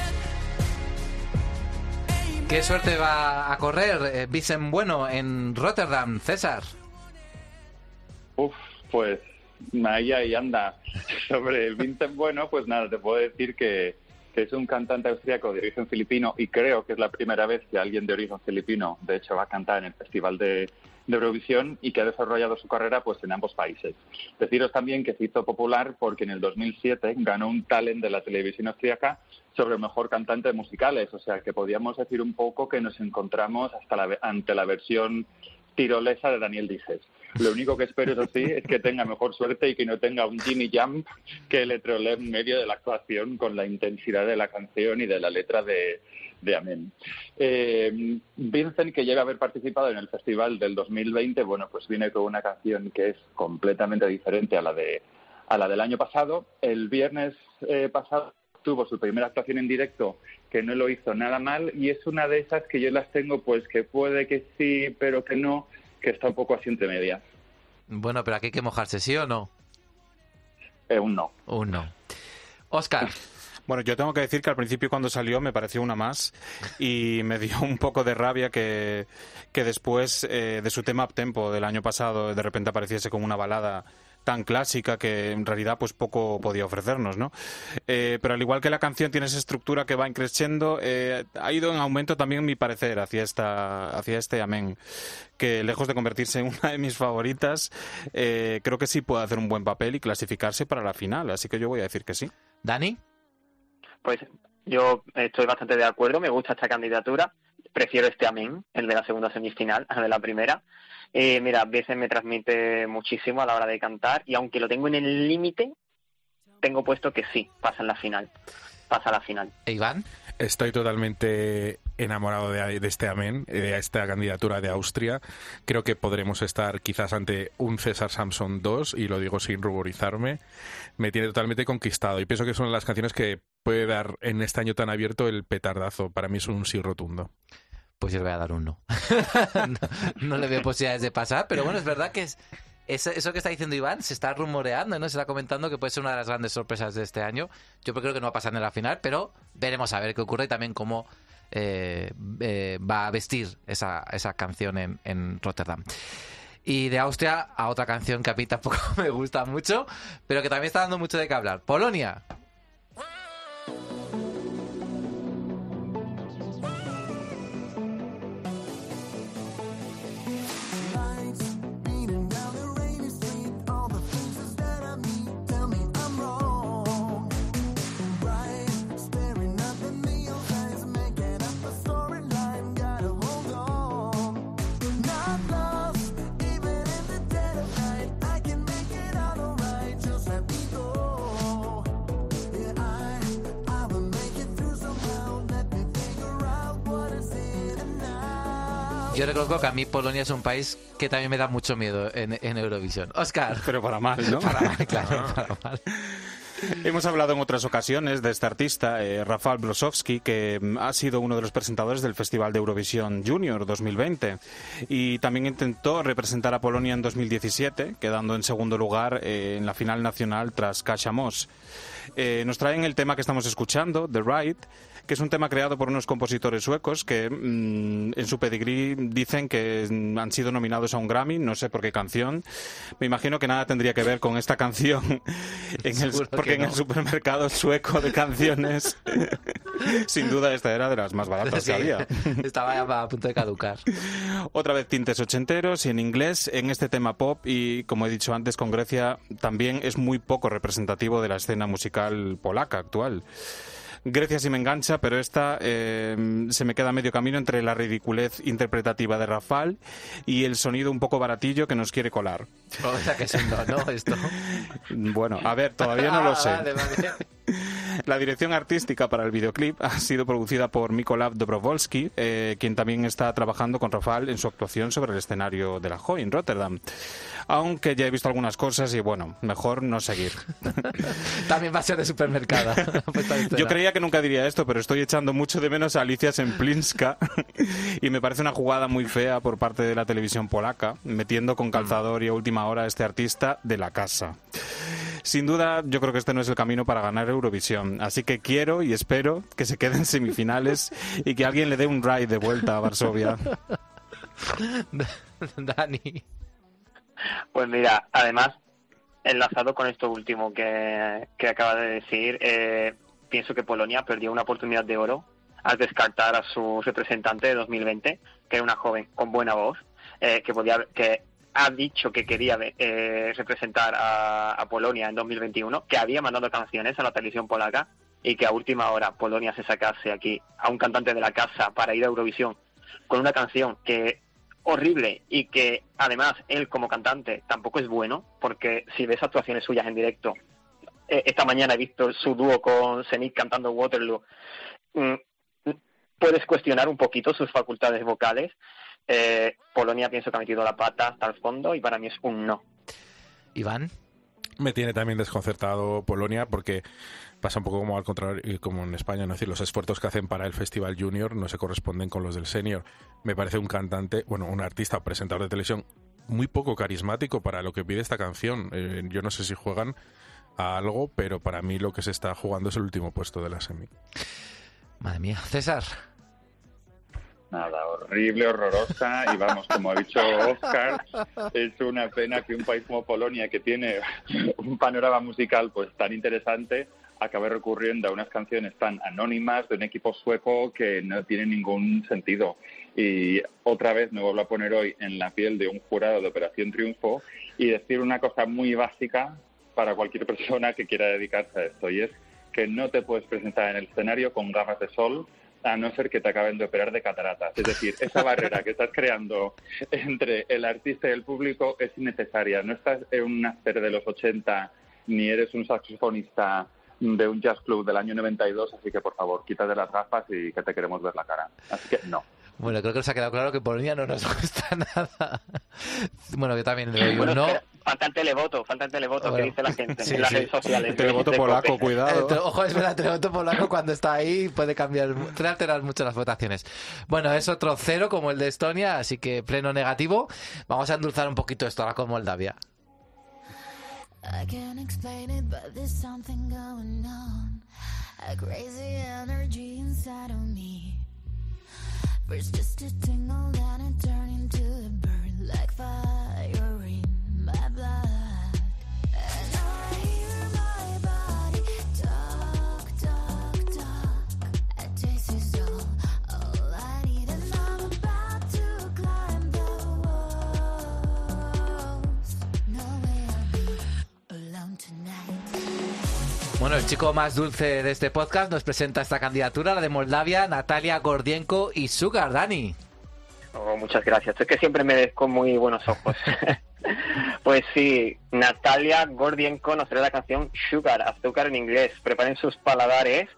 ¿Qué suerte va a correr eh, Vincent Bueno en Rotterdam, César?
Uf, pues ahí, ahí anda. Sobre Vincent Bueno, pues nada, te puedo decir que, que es un cantante austríaco de origen filipino y creo que es la primera vez que alguien de origen filipino, de hecho, va a cantar en el Festival de, Eurovisión y que ha desarrollado su carrera pues en ambos países. Deciros también que se hizo popular porque en el 2007 ganó un talent de la televisión austríaca sobre el mejor cantante de musicales, o sea que podíamos decir un poco que nos encontramos hasta la, ante la versión tirolesa de Daniel Dijes. Lo único que espero, eso sí, es que tenga mejor suerte y que no tenga un Jimmy Jump que le trolee en medio de la actuación con la intensidad de la canción y de la letra de, de Amén. Eh, Vincent, que llega a haber participado en el festival del 2020, bueno, pues viene con una canción que es completamente diferente a la de a la del año pasado. El viernes eh, pasado tuvo su primera actuación en directo que no lo hizo nada mal y es una de esas que yo las tengo pues que puede que sí pero que no que está un poco así entre medias
Bueno, pero aquí hay que mojarse, ¿sí o no?
Eh, un no
Un no. Oscar.
Bueno, yo tengo que decir que al principio cuando salió me pareció una más y me dio un poco de rabia que, que después eh, de su tema up tempo del año pasado de repente apareciese como una balada tan clásica que en realidad pues poco podía ofrecernos, ¿no? Eh, pero al igual que la canción tiene esa estructura que va creciendo, eh, ha ido en aumento también mi parecer hacia esta hacia este amén, que lejos de convertirse en una de mis favoritas, eh, creo que sí puede hacer un buen papel y clasificarse para la final, así que yo voy a decir que sí.
Dani.
Pues yo estoy bastante de acuerdo, me gusta esta candidatura. Prefiero este amén, el de la segunda semifinal, al de la primera. Eh, mira, a veces me transmite muchísimo a la hora de cantar y aunque lo tengo en el límite, tengo puesto que sí, pasa en la final. Pasa a la final.
¿E Iván?
Estoy totalmente enamorado de, de este amén, de esta candidatura de Austria. Creo que podremos estar quizás ante un César Samson 2, y lo digo sin ruborizarme. Me tiene totalmente conquistado y pienso que son las canciones que puede dar en este año tan abierto el petardazo. Para mí es un sí rotundo.
Pues yo le voy a dar un no. no. le veo posibilidades de pasar, pero bueno, es verdad que es, es- eso que está diciendo Iván se está rumoreando, ¿no? Se está comentando que puede ser una de las grandes sorpresas de este año. Yo creo que no va a pasar en la final, pero veremos a ver qué ocurre y también cómo eh, eh, va a vestir esa, esa canción en, en Rotterdam. Y de Austria a otra canción que a mí tampoco me gusta mucho, pero que también está dando mucho de qué hablar. Polonia. Yo reconozco que a mí Polonia es un país que también me da mucho miedo en, en Eurovisión. Oscar.
Pero para mal, ¿no?
Para mal, claro, para mal.
Hemos hablado en otras ocasiones de este artista, eh, Rafael Brosowski, que mm, ha sido uno de los presentadores del Festival de Eurovisión Junior 2020 y también intentó representar a Polonia en 2017, quedando en segundo lugar eh, en la final nacional tras Kasia Moss. Eh, nos traen el tema que estamos escuchando, The Ride, que es un tema creado por unos compositores suecos que mm, en su pedigrí dicen que mm, han sido nominados a un Grammy, no sé por qué canción. Me imagino que nada tendría que ver con esta canción, en el- porque en
no.
el supermercado sueco de canciones, sin duda esta era de las más baratas
Sí,
que había.
Estaba a punto de caducar.
Otra vez tintes ochenteros y en inglés en este tema pop y como he dicho antes con Grecia también es muy poco representativo de la escena musical polaca actual. Grecia sí me engancha, pero esta eh, se me queda a medio camino entre la ridiculez interpretativa de Rafal y el sonido un poco baratillo que nos quiere colar.
O sea que no, ¿no? Esto.
Bueno, a ver, todavía no lo
Ah,
sé.
vale, vale.
La dirección artística para el videoclip ha sido producida por Mikolav Dobrovolsky, eh, quien también está trabajando con Rafael en su actuación sobre el escenario de la Joy en Rotterdam. Aunque ya he visto algunas cosas y bueno, mejor no seguir.
También va a ser de supermercado. Pues.
Yo creía que nunca diría esto, pero estoy echando mucho de menos a Alicia Semplinska y me parece una jugada muy fea por parte de la televisión polaca, metiendo con calzador y a última hora a este artista de la casa. Sin duda, yo creo que este no es el camino para ganar Eurovisión, así que quiero y espero que se queden semifinales y que alguien le dé un ride de vuelta a Varsovia.
Dani.
Pues mira, además, enlazado con esto último que, que acaba de decir, eh, pienso que Polonia perdió una oportunidad de oro al descartar a su representante de 2020, que era una joven con buena voz, eh, que podía que ha dicho que quería eh, representar a, a Polonia en 2021, que había mandado canciones a la televisión polaca y que a última hora Polonia se sacase aquí a un cantante de la casa para ir a Eurovisión con una canción que horrible y que además él como cantante tampoco es bueno, porque si ves actuaciones suyas en directo, eh, esta mañana he visto su dúo con Zenith cantando Waterloo, mm, puedes cuestionar un poquito sus facultades vocales. Eh, Polonia pienso que ha metido la pata hasta el fondo y para mí es un no.
Iván.
Me tiene también desconcertado Polonia porque pasa un poco como al contrario, como en España, ¿no? es decir, los esfuerzos que hacen para el Festival Junior no se corresponden con los del Senior. Me parece un cantante, bueno, un artista, presentador de televisión muy poco carismático para lo que pide esta canción. Eh, yo no sé si juegan a algo, pero para mí lo que se está jugando es el último puesto de la semi.
Madre mía, César.
Nada, horrible, horrorosa y vamos, como ha dicho Oscar, es una pena que un país como Polonia, que tiene un panorama musical pues tan interesante, acabe recurriendo a unas canciones tan anónimas de un equipo sueco que no tiene ningún sentido. Y otra vez me vuelvo a poner hoy en la piel de un jurado de Operación Triunfo y decir una cosa muy básica para cualquier persona que quiera dedicarse a esto, y es que no te puedes presentar en el escenario con gafas de sol a no ser que te acaben de operar de cataratas. Es decir, esa barrera que estás creando entre el artista y el público es innecesaria. No estás en una serie de los 80 ni eres un saxofonista de un jazz club del año 92, así que por favor, quítate las gafas y que te queremos ver la cara. Así que no.
Bueno, creo que nos ha quedado claro que Polonia no nos gusta nada. Bueno, que también le digo
Bueno,
no.
espera, falta el televoto, falta el televoto
Bueno,
que dice la gente
sí,
en las
sí.
redes sociales.
El televoto
De
polaco,
Cope.
cuidado.
Eh, ojo, es verdad, el televoto polaco cuando está ahí puede cambiar, puede alterar mucho las votaciones. Bueno, es otro cero como el de Estonia, así que pleno negativo. Vamos a endulzar un poquito esto ahora con Moldavia.
I can't explain it, but there's something going on. A crazy energy inside of me. First just a tingle, then it turned into a burn like fire
Bueno, el chico más dulce de este podcast nos presenta esta candidatura, la de Moldavia, Natalia Gordienko y Sugar, Dani.
Oh, muchas gracias. Es que siempre me ves con muy buenos ojos. pues sí, Natalia Gordienko nos trae la canción Sugar, azúcar en inglés. Preparen sus paladares,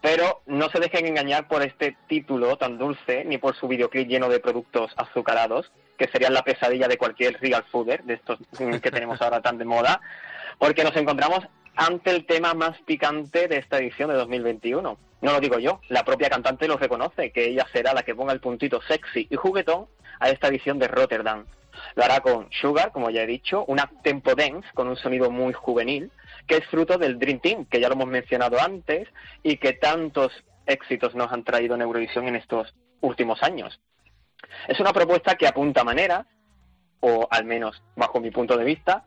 pero no se dejen engañar por este título tan dulce ni por su videoclip lleno de productos azucarados, que serían la pesadilla de cualquier real fooder de estos mm, que tenemos ahora tan de moda, porque nos encontramos ante el tema más picante de esta edición de 2021. No lo digo yo, la propia cantante lo reconoce, que ella será la que ponga el puntito sexy y juguetón a esta edición de Rotterdam. Lo hará con Sugar, como ya he dicho, una tempo dance con un sonido muy juvenil, que es fruto del Dream Team, que ya lo hemos mencionado antes, y que tantos éxitos nos han traído en Eurovisión en estos últimos años. Es una propuesta que apunta manera, o al menos bajo mi punto de vista,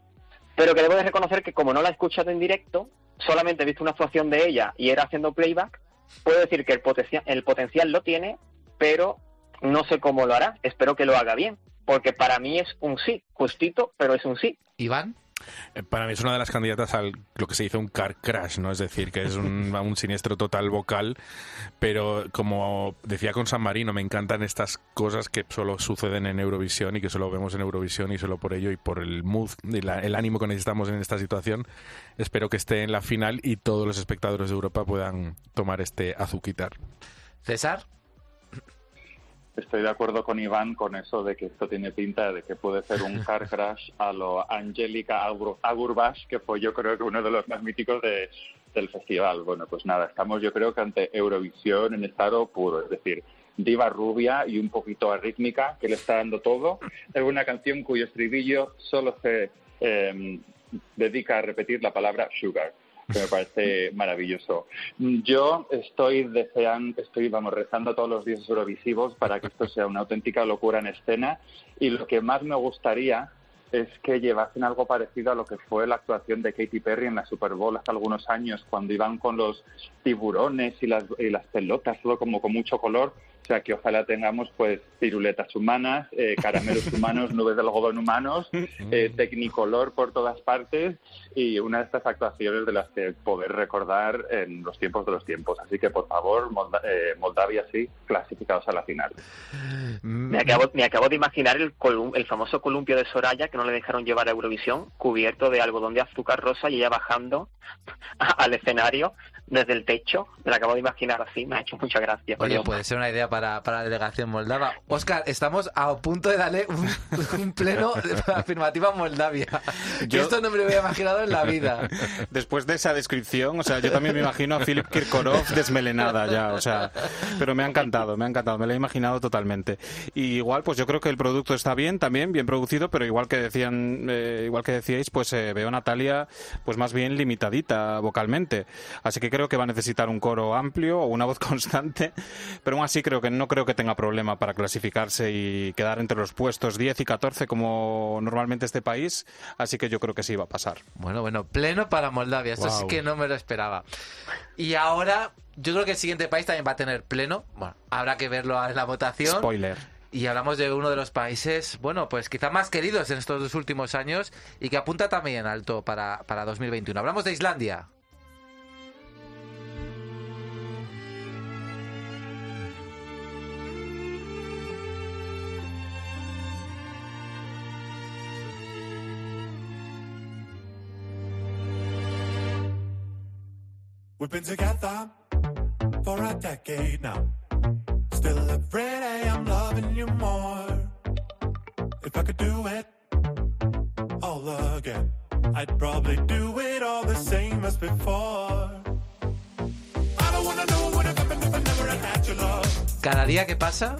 pero que debo de reconocer que como no la he escuchado en directo, solamente he visto una actuación de ella y era haciendo playback, puedo decir que el, potencia- el potencial lo tiene, pero no sé cómo lo hará. Espero que lo haga bien, porque para mí es un sí, justito, pero es un sí.
Iván.
Eh, Para mí es una de las candidatas al lo que se dice un car crash, ¿no? Es decir, que es un, un siniestro total vocal, pero como decía con San Marino, me encantan estas cosas que solo suceden en Eurovisión y que solo vemos en Eurovisión y solo por ello y por el mood y la- el ánimo que necesitamos en esta situación, espero que esté en la final y todos los espectadores de Europa puedan tomar este azuquitar.
César.
Estoy de acuerdo con Iván con eso de que esto tiene pinta de que puede ser un car crash a lo Angélica Agur- Agurbash, que fue yo creo que uno de los más míticos de- del festival. Bueno, pues nada, estamos yo creo que ante Eurovisión en estado puro, es decir, diva rubia y un poquito arrítmica que le está dando todo. Es una canción cuyo estribillo solo se eh, dedica a repetir la palabra sugar que me parece maravilloso. Yo estoy deseando, estoy, vamos, rezando todos los días eurovisivos para que esto sea una auténtica locura en escena y lo que más me gustaría es que llevasen algo parecido a lo que fue la actuación de Katy Perry en la Super Bowl hace algunos años, cuando iban con los tiburones y las, y las pelotas, todo como con mucho color. O sea, que ojalá tengamos pues piruletas humanas, eh, caramelos humanos, nubes de algodón humanos, eh, tecnicolor por todas partes y una de estas actuaciones de las que poder recordar en los tiempos de los tiempos. Así que, por favor, Molda- eh, Moldavia sí, clasificados a la final.
Me acabo, me acabo de imaginar el, colum- el famoso columpio de Soraya que no le dejaron llevar a Eurovisión, cubierto de algodón de azúcar rosa y ella bajando al escenario desde el techo. Me lo acabo de imaginar así, me ha hecho mucha gracia.
Oye, puede ser una idea para, para la delegación moldava. Oscar, estamos a punto de darle un, un pleno afirmativo a Moldavia.
Yo-
Esto no me lo había imaginado en la vida.
Después de esa descripción, o sea, yo también me imagino a Philip Kirkorov desmelenada ya, o sea, pero me ha encantado, me ha encantado, me lo he imaginado totalmente. Y igual, pues yo creo que el producto está bien, también bien producido, pero igual que decían, eh, igual que decíais, pues eh, veo a Natalia, pues más bien limitadita vocalmente. Así que creo que va a necesitar un coro amplio o una voz constante, pero aún así creo que no creo que tenga problema para clasificarse y quedar entre los puestos 10 y 14 como normalmente este país, así que yo creo que sí va a pasar.
Bueno, bueno, pleno para Moldavia. Esto sí que no me lo esperaba. Y ahora, yo creo que el siguiente país también va a tener pleno. Bueno, habrá que verlo en la votación.
Spoiler.
Y hablamos de uno de los países, bueno, pues quizá más queridos en estos dos últimos años y que apunta también alto para, para 2021. Hablamos de Islandia.
We've been together for a decade now. Still every day I'm loving you more. If I could do it all again, I'd probably do it all the same as before. Never.
Cada día que pasa,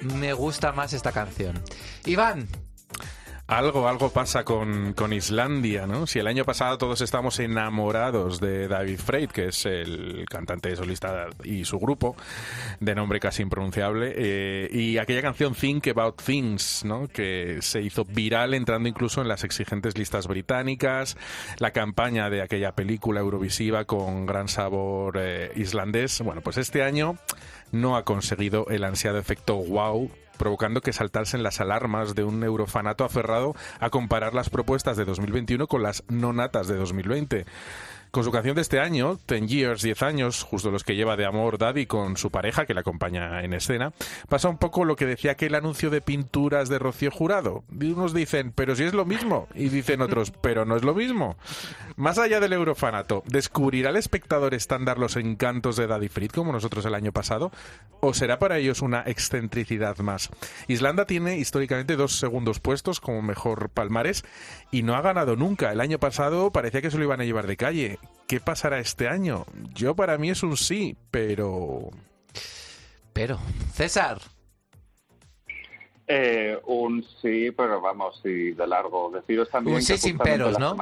me gusta más esta canción. Iván,
Algo, algo pasa con, con Islandia, ¿no? Si el año pasado todos estamos enamorados de David Frey, que es el cantante solista y su grupo, de nombre casi impronunciable, eh, y aquella canción Think About Things, ¿no? Que se hizo viral entrando incluso en las exigentes listas británicas, la campaña de aquella película eurovisiva con gran sabor eh, islandés. Bueno, pues este año no ha conseguido el ansiado efecto wow provocando que saltasen las alarmas de un eurofanato aferrado a comparar las propuestas de 2021 con las no natas de 2020. Con su canción de este año, Ten Years, 10 años, justo los que lleva de amor Daddy con su pareja, que le acompaña en escena, pasa un poco lo que decía aquel anuncio de pinturas de Rocío Jurado. Unos dicen, pero si es lo mismo, y dicen otros, pero no es lo mismo. Más allá del eurofanato, ¿descubrirá el espectador estándar los encantos de Daddy Frit como nosotros el año pasado? ¿O será para ellos una excentricidad más? Islanda tiene históricamente dos segundos puestos como mejor palmares y no ha ganado nunca. El año pasado parecía que se lo iban a llevar de calle. ¿Qué pasará este año? Yo para mí es un sí, pero...
pero, César.
Eh, un sí, pero vamos, sí, de largo. Deciros también
Un sí
que
sin peros,
la
¿no?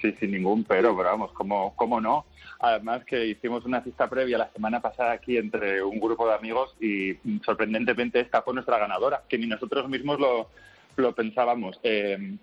Sí, sin ningún pero, pero vamos, ¿cómo, ¿cómo no? Además que hicimos una cita previa la semana pasada aquí entre un grupo de amigos y mm, sorprendentemente esta fue nuestra ganadora, que ni nosotros mismos lo, lo pensábamos. Eh,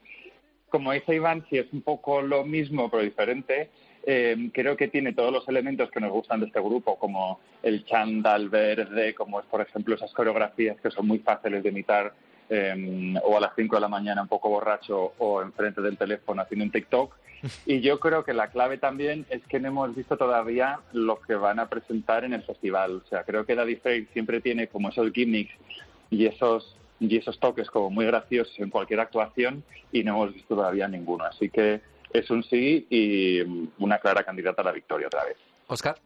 como dice Iván, si es un poco lo mismo pero diferente, eh, creo que tiene todos los elementos que nos gustan de este grupo, como el chándal verde, como es por ejemplo esas coreografías que son muy fáciles de imitar, eh, o a las 5 de la mañana un poco borracho o enfrente del teléfono haciendo un TikTok. Y yo creo que la clave también es que no hemos visto todavía lo que van a presentar en el festival. O sea, creo que Daddy Frey siempre tiene como esos gimmicks y esos y esos toques como muy graciosos en cualquier actuación y no hemos visto todavía ninguno. Así que es un sí y una clara candidata a la victoria otra vez.
Oscar.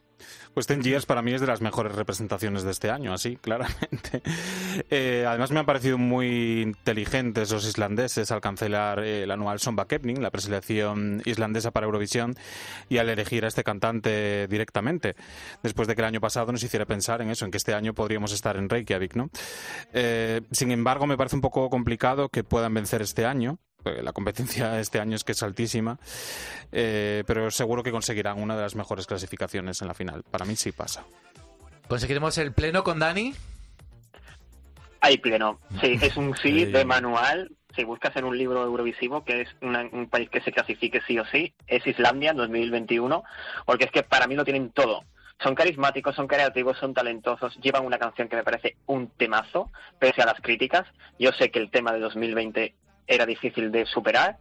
Pues Ten Years para mí es de las mejores representaciones de este año, así, claramente. Eh, además me han parecido muy inteligentes los islandeses al cancelar eh, el anual Sonbakefning, la preselección islandesa para Eurovisión, y al elegir a este cantante directamente, después de que el año pasado nos hiciera pensar en eso, en que este año podríamos estar en Reykjavik, ¿no? Eh, sin embargo, me parece un poco complicado que puedan vencer este año, la competencia este año es que es altísima, eh, pero seguro que conseguirán una de las mejores clasificaciones en la final. Para mí sí pasa.
¿Conseguiremos el pleno con Dani?
Hay pleno. Sí, es un sí
Sí.
de manual, si buscas en un libro eurovisivo, que es una- un país que se clasifique sí o sí, es Islandia en 2021, porque es que para mí lo tienen todo. Son carismáticos, son creativos, son talentosos, llevan una canción que me parece un temazo, pese a las críticas. Yo sé que el tema de 2020 era difícil de superar,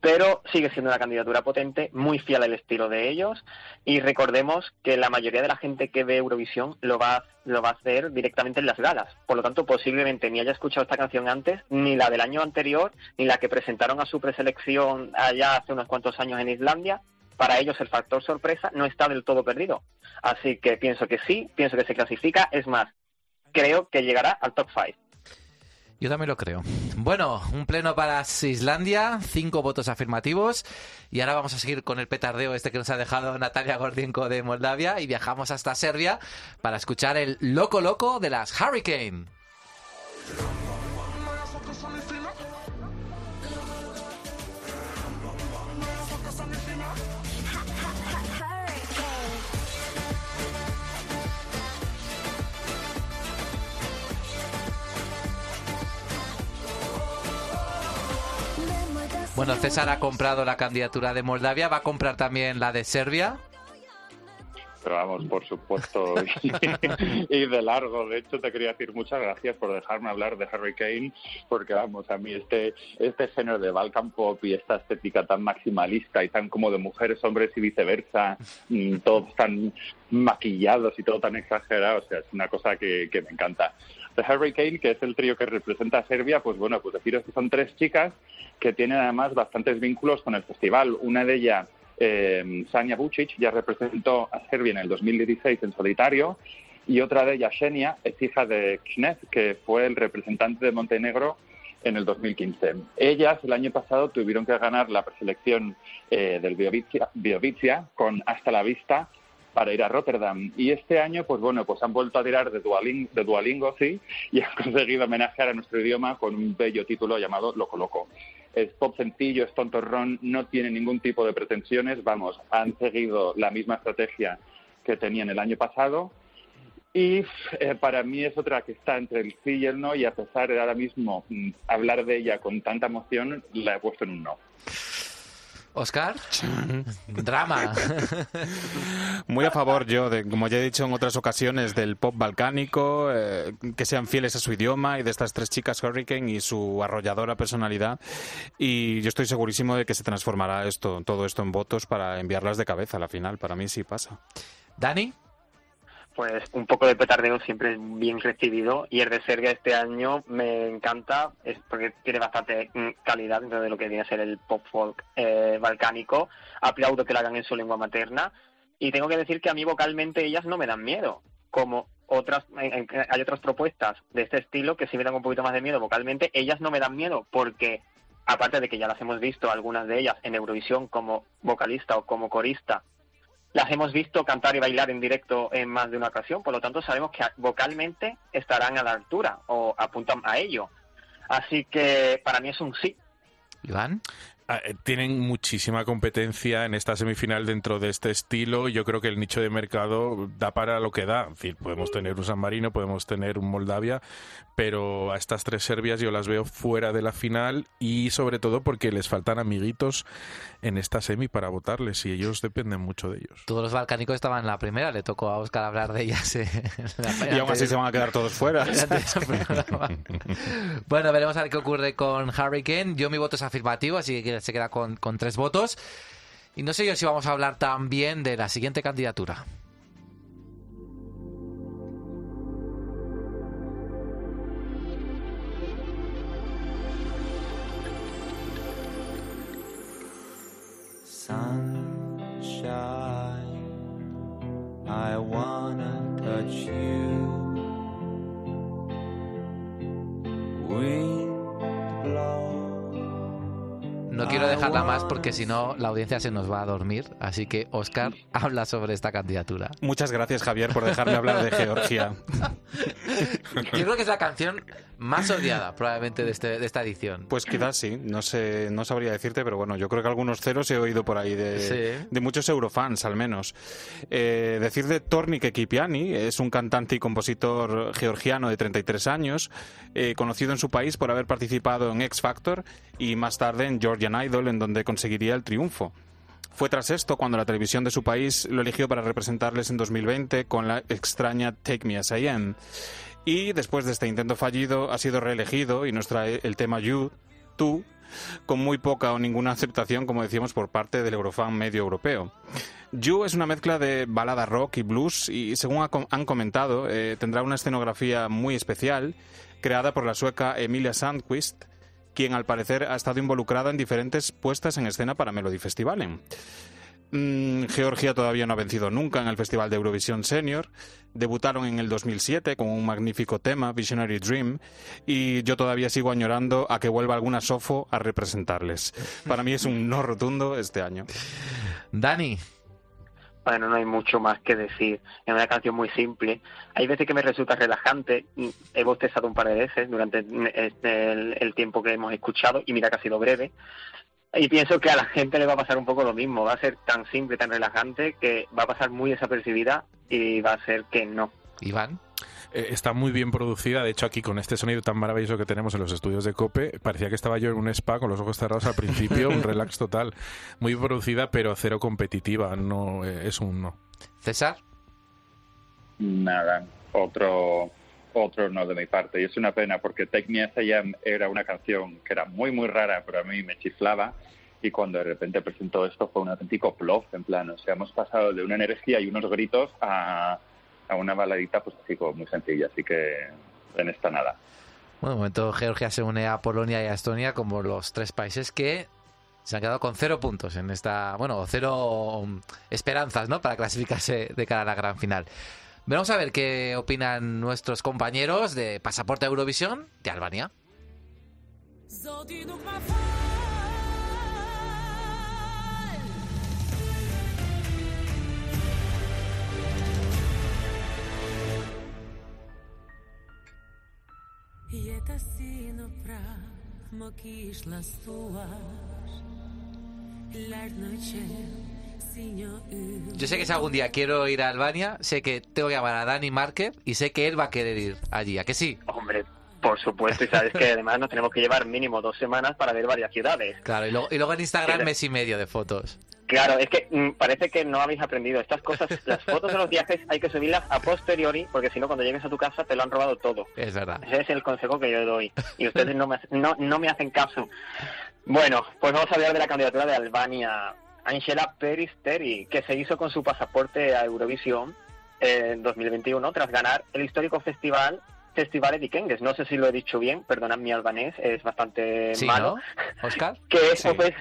pero sigue siendo una candidatura potente, muy fiel al estilo de ellos, y recordemos que la mayoría de la gente que ve Eurovisión lo va, lo va a hacer directamente en las galas. Por lo tanto, posiblemente ni haya escuchado esta canción antes, ni la del año anterior, ni la que presentaron a su preselección allá hace unos cuantos años en Islandia. Para ellos el factor sorpresa no está del todo perdido. Así que pienso que sí, pienso que se clasifica. Es más, creo que llegará al top 5.
Yo también lo creo. Bueno, un pleno para Islandia, cinco votos afirmativos. Y ahora vamos a seguir con el petardeo este que nos ha dejado Natalia Gordienko de Moldavia y viajamos hasta Serbia para escuchar el loco loco de las Hurricane. Bueno, César ha comprado la candidatura de Moldavia, va a comprar también la de Serbia.
Pero vamos, por supuesto, y, y de largo. De hecho, te quería decir muchas gracias por dejarme hablar de Hurricane, porque vamos, a mí este, este género de Balkan Pop y esta estética tan maximalista y tan como de mujeres, hombres y viceversa, mm, todos tan maquillados y todo tan exagerado, o sea, es una cosa que, que me encanta. The Hurricane, que es el trío que representa a Serbia, pues bueno, pues deciros que son tres chicas que tienen además bastantes vínculos con el festival. Una de ellas eh, Sanja Vucic ya representó a Serbia en el 2016 en solitario y otra de ellas, Xenia, es hija de Knet, que fue el representante de Montenegro en el 2015. Ellas el año pasado tuvieron que ganar la preselección eh, del Biovizia, Biovizia con Hasta la Vista para ir a Rotterdam. Y este año, pues bueno, pues han vuelto a tirar de Duolingo, de Duolingo sí, y han conseguido homenajear a nuestro idioma con un bello título llamado Loco Loco. Es pop sencillo, es tontorrón, no tiene ningún tipo de pretensiones, vamos, han seguido la misma estrategia que tenían el año pasado. Y eh, para mí es otra que está entre el sí y el no, y a pesar de ahora mismo mm, hablar de ella con tanta emoción, la he puesto en un no.
Oscar, drama.
Muy a favor yo, de, como ya he dicho en otras ocasiones, del pop balcánico, eh, que sean fieles a su idioma y de estas tres chicas Hurricane y su arrolladora personalidad. Y yo estoy segurísimo de que se transformará esto, todo esto en votos para enviarlas de cabeza a la final. Para mí sí pasa.
Dani.
Pues un poco de petardeo siempre es bien recibido y el de Serbia este año me encanta es porque tiene bastante mm, calidad dentro de lo que viene a ser el pop folk eh, balcánico. Aplaudo que lo hagan en su lengua materna. Y tengo que decir que a mí vocalmente ellas no me dan miedo como otras hay otras propuestas de este estilo que sí me dan un poquito más de miedo vocalmente ellas no me dan miedo porque aparte de que ya las hemos visto algunas de ellas en Eurovisión como vocalista o como corista las hemos visto cantar y bailar en directo en más de una ocasión, por lo tanto sabemos que vocalmente estarán a la altura o apuntan a ello. Así que para mí es un sí.
Iván.
Ah, eh, Tienen muchísima competencia en esta semifinal dentro de este estilo. y Yo creo que el nicho de mercado da para lo que da. En fin, podemos tener un San Marino, podemos tener un Moldavia, pero a estas tres Serbias yo las veo fuera de la final y sobre todo porque les faltan amiguitos en esta semi para votarles y ellos dependen mucho de ellos.
Todos los balcánicos estaban en la primera, le tocó a Oscar hablar de ellas. eh,
Y aún así se van a quedar todos fuera.
Bueno, veremos a ver qué ocurre con Hurricane. Yo mi voto es afirmativo, así que se queda con, tres votos. Y no sé yo si vamos a hablar también de la siguiente candidatura. Dejarla más porque si no la audiencia se nos va a dormir. Así que, Oscar, habla sobre esta candidatura.
Muchas gracias, Javier, por dejarme hablar de Georgia.
Yo creo que es la canción más odiada probablemente de, este, de esta edición.
Pues quizás sí, no sé, no sabría decirte, pero bueno, yo creo que algunos ceros he oído por ahí de,
Sí.
de muchos eurofans, al menos. Eh, decir de Tornik Ekipiani, es un cantante y compositor georgiano de 33 años, eh, conocido en su país por haber participado en X Factor y más tarde en Georgian Idol, en donde conseguiría el triunfo. Fue tras esto cuando la televisión de su país lo eligió para representarles en 2020 con la extraña Take Me As I Am. Y después de este intento fallido ha sido reelegido y nos trae el tema You, Tú, con muy poca o ninguna aceptación, como decíamos, por parte del eurofan medio europeo. You es una mezcla de balada rock y blues y, según han comentado, eh, tendrá una escenografía muy especial, creada por la sueca Emilia Sandquist, quien al parecer ha estado involucrada en diferentes puestas en escena para Melody Festivalen. Mm, Georgia todavía no ha vencido nunca en el Festival de Eurovisión Senior. Debutaron en el 2007 con un magnífico tema, Visionary Dream, y yo todavía sigo añorando a que vuelva alguna Sofo a representarles. Para mí es un no rotundo este año.
Dani.
Bueno, no hay mucho más que decir. Es una canción muy simple. Hay veces que me resulta relajante. He bostezado un par de veces durante este- el, el tiempo que hemos escuchado y mira que ha sido breve. Y pienso que a la gente le va a pasar un poco lo mismo. Va a ser tan simple, tan relajante que va a pasar muy desapercibida y va a ser que no.
Iván.
Eh, está muy bien producida. De hecho, aquí con este sonido tan maravilloso que tenemos en los estudios de Cope, parecía que estaba yo en un spa con los ojos cerrados al principio, un relax total. Muy bien producida, pero cero competitiva. No, eh, es un no.
César.
Nada, otro otro no de mi parte. Y es una pena porque Take Me As I Am era una canción que era muy, muy rara, pero a mí me chiflaba. Y cuando de repente presentó esto fue un auténtico plof, en plan, o sea, hemos pasado de una energía y unos gritos a, a una baladita pues así como muy sencilla. Así que en esta nada.
Bueno, de momento Georgia se une a Polonia y a Estonia como los tres países que se han quedado con cero puntos en esta, bueno, cero mm, esperanzas, ¿no? Para clasificarse de cara a la gran final. Vamos a ver qué opinan nuestros compañeros de Pasaporte a Eurovisión de Albania.
Më kish lastuar në
Yo sé que si algún día quiero ir a Albania, sé que tengo que llamar a Dani Márquez y sé que él va a querer ir allí. ¿A que sí?
Hombre, por supuesto. Y sabes que además nos tenemos que llevar mínimo dos semanas para ver varias ciudades.
Claro, y luego, y luego en Instagram mes y medio de fotos.
Claro, es que mm, parece que no habéis aprendido. Estas cosas, las fotos de los viajes hay que subirlas a posteriori, porque si no, cuando llegues a tu casa te lo han robado todo.
Es verdad.
Ese es el consejo que yo doy. Y ustedes no me, no, no me hacen caso. Bueno, pues vamos a hablar de la candidatura de Albania. Angela Peristeri, que se hizo con su pasaporte a Eurovisión en 2021 tras ganar el histórico festival Festival de Kengues. No sé si lo he dicho bien, perdonad mi albanés, es bastante
Sí,
malo.
¿no? Oscar.
Que eso pues...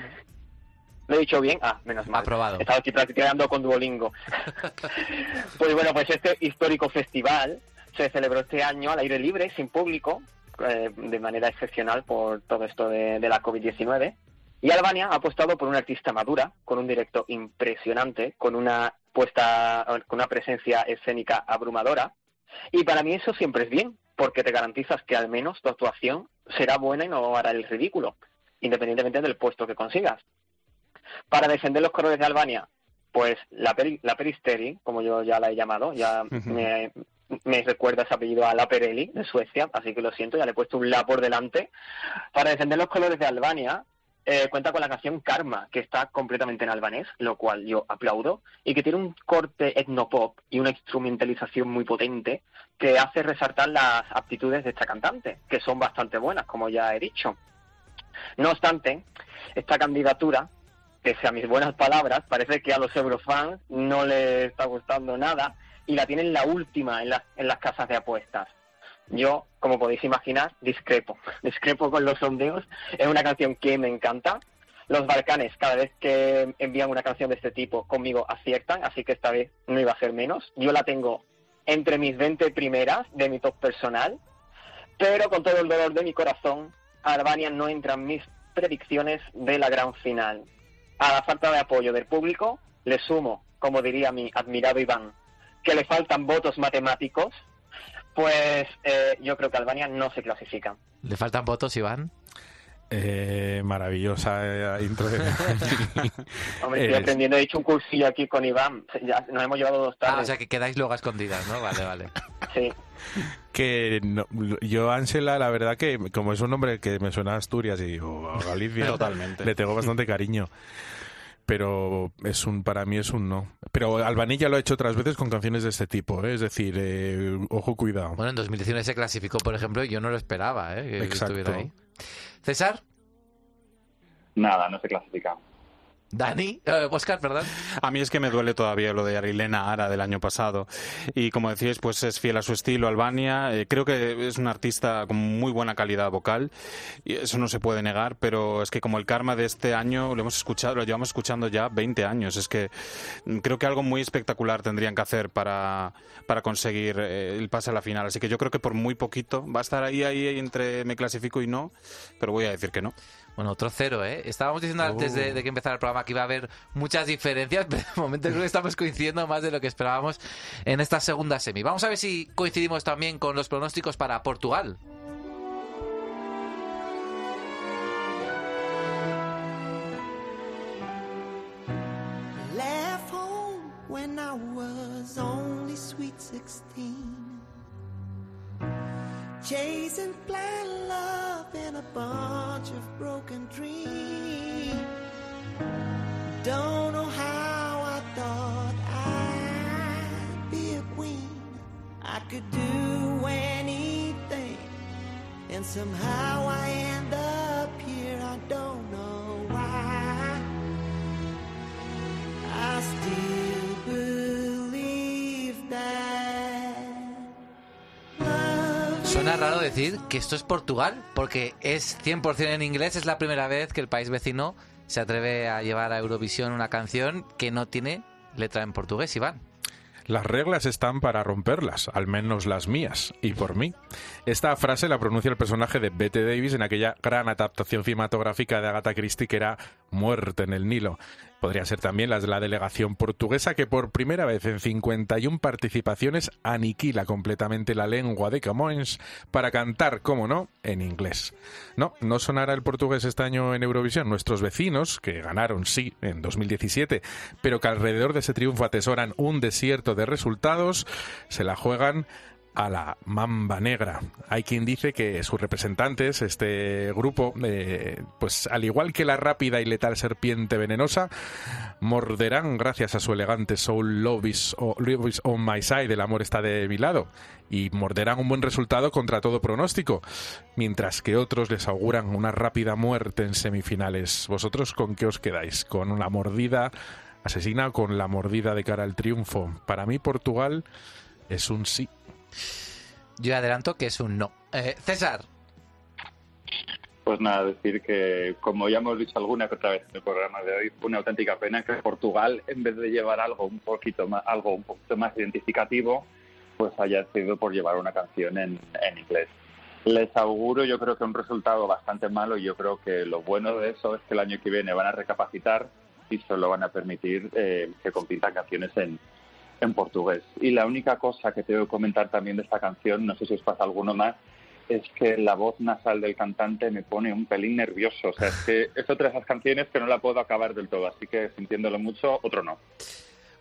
¿Lo he dicho bien? Ah, menos mal.
Aprobado.
Estaba aquí practicando con Duolingo. pues bueno, pues este histórico festival se celebró este año al aire libre, sin público, eh, de manera excepcional por todo esto de, de la COVID-19. Y Albania ha apostado por una artista madura, con un directo impresionante, con una puesta, con una presencia escénica abrumadora. Y para mí eso siempre es bien, porque te garantizas que al menos tu actuación será buena y no hará el ridículo, independientemente del puesto que consigas. Para defender los colores de Albania, pues la, peri- la Peristeri, como yo ya la he llamado, ya me, me recuerda ese apellido a la Perelli de Suecia, así que lo siento, ya le he puesto un la por delante. Para defender los colores de Albania, eh, cuenta con la canción Karma, que está completamente en albanés, lo cual yo aplaudo, y que tiene un corte etnopop y una instrumentalización muy potente que hace resaltar las aptitudes de esta cantante, que son bastante buenas, como ya he dicho. No obstante, esta candidatura, pese a mis buenas palabras, parece que a los eurofans no les está gustando nada y la tienen la última en, las en las casas de apuestas. Yo, como podéis imaginar, discrepo. Discrepo con los sondeos. Es una canción que me encanta. Los Balcanes, cada vez que envían una canción de este tipo, conmigo aciertan, así que esta vez no iba a ser menos. Yo la tengo entre mis 20 primeras de mi top personal, pero con todo el dolor de mi corazón, Albania no entra en mis predicciones de la gran final. A la falta de apoyo del público, le sumo, como diría mi admirado Iván, que le faltan votos matemáticos, pues eh, yo creo que Albania no se clasifica.
¿Le faltan votos, Iván?
Eh, maravillosa eh, intro de
Hombre, estoy
Eres-
aprendiendo, he hecho un cursillo aquí con Iván, ya nos hemos llevado dos
Ah,
tardes.
o sea que quedáis luego a escondidas, ¿no? Vale, vale.
Sí.
Que no- yo Ángela la verdad que como es un nombre que me suena a Asturias y o a Galicia
Totalmente.
le tengo bastante cariño pero es un para mí es un no pero Albanilla lo ha hecho otras veces con canciones de este tipo ¿eh? es decir eh, ojo cuidado
Bueno, en 2019 se clasificó, por ejemplo, y yo no lo esperaba, ¿eh? Que
Exacto.
estuviera ahí. César,
Nada, no se clasifica.
Dani, eh, Oscar.
A mí es que me duele todavía lo de Arilena Ara del año pasado. Y como decíais, pues es fiel a su estilo, Albania. Eh, creo que es un artista con muy buena calidad vocal. Y eso no se puede negar, pero es que como el karma de este año lo hemos escuchado, lo llevamos escuchando ya 20 años. Es que mm, creo que algo muy espectacular tendrían que hacer para, para conseguir eh, el pase a la final. Así que yo creo que por muy poquito va a estar ahí, ahí entre me clasifico y no, pero voy a decir que no.
Bueno, otro cero, ¿eh? Estábamos diciendo antes de, de que empezara el programa que iba a haber muchas diferencias, pero de momento creo que estamos coincidiendo más de lo que esperábamos en esta segunda semi. Vamos a ver si coincidimos también con los pronósticos para Portugal.
When I was only sweet 16. Chasing blind love and a bunch of broken dreams. Don't know how I thought I'd be a queen. I could do anything. And somehow I end up here. I don't know why. I still
Suena raro decir que esto es Portugal, porque es 100% en inglés, es la primera vez que el país vecino se atreve a llevar a Eurovisión una canción que no tiene letra en portugués, Iván.
Las reglas están para romperlas, al menos las mías, y por mí. Esta frase la pronuncia el personaje de Bette Davis en aquella gran adaptación cinematográfica de Agatha Christie que era Muerte en el Nilo. Podría ser también las de la delegación portuguesa que por primera vez en 51 participaciones aniquila completamente la lengua de Camões para cantar, como no, en inglés. No, no sonará el portugués este año en Eurovisión. Nuestros vecinos, que ganaron, sí, en 2017, pero que alrededor de ese triunfo atesoran un desierto de resultados, se la juegan a la Mamba Negra. Hay quien dice que sus representantes, este grupo, eh, pues al igual que la rápida y letal serpiente venenosa, morderán gracias a su elegante soul Love is, o- Love is on my side, el amor está de mi lado, y morderán un buen resultado contra todo pronóstico, mientras que otros les auguran una rápida muerte en semifinales. ¿Vosotros con qué os quedáis? ¿Con una mordida asesina o con la mordida de cara al triunfo? Para mí Portugal es un sí.
Yo adelanto que es un no. Eh, César,
Pues nada, decir que, como ya hemos dicho alguna que otra vez en el programa de hoy, una auténtica pena que Portugal, en vez de llevar algo un poquito más, algo un poquito más identificativo, pues haya decidido por llevar una canción en, en inglés. Les auguro, yo creo que un resultado bastante malo y yo creo que lo bueno de eso es que el año que viene van a recapacitar y solo van a permitir eh, que compitan canciones en, en portugués. Y la única cosa que tengo que comentar también de esta canción, no sé si os pasa alguno más, es que la voz nasal del cantante me pone un pelín nervioso. O sea, es que es otra de esas canciones que no la puedo acabar del todo, así que sintiéndolo mucho, otro no.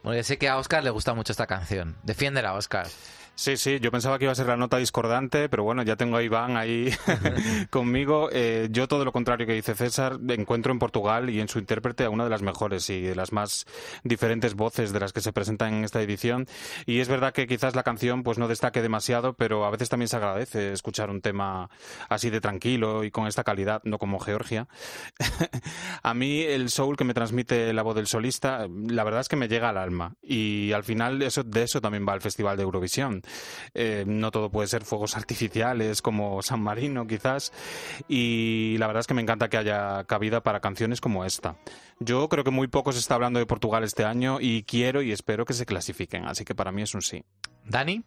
bueno, yo sé que a Oscar le gusta mucho esta canción. Defiéndela, Oscar.
Sí, sí, yo pensaba que iba a ser la nota discordante, pero bueno, ya tengo a Iván ahí conmigo. Eh, yo todo lo contrario que dice César, encuentro en Portugal y en su intérprete a una de las mejores y de las más diferentes voces de las que se presentan en esta edición. Y es verdad que quizás la canción pues no destaque demasiado, pero a veces también se agradece escuchar un tema así de tranquilo y con esta calidad, no como Georgia. a mí el soul que me transmite la voz del solista, la verdad es que me llega al alma. Y al final eso, de eso también va el Festival de Eurovisión. Eh, no todo puede ser fuegos artificiales como San Marino quizás. Y la verdad es que me encanta que haya cabida para canciones como esta. Yo creo que muy poco se está hablando de Portugal este año y quiero y espero que se clasifiquen. Así que para mí es un sí.
Dani.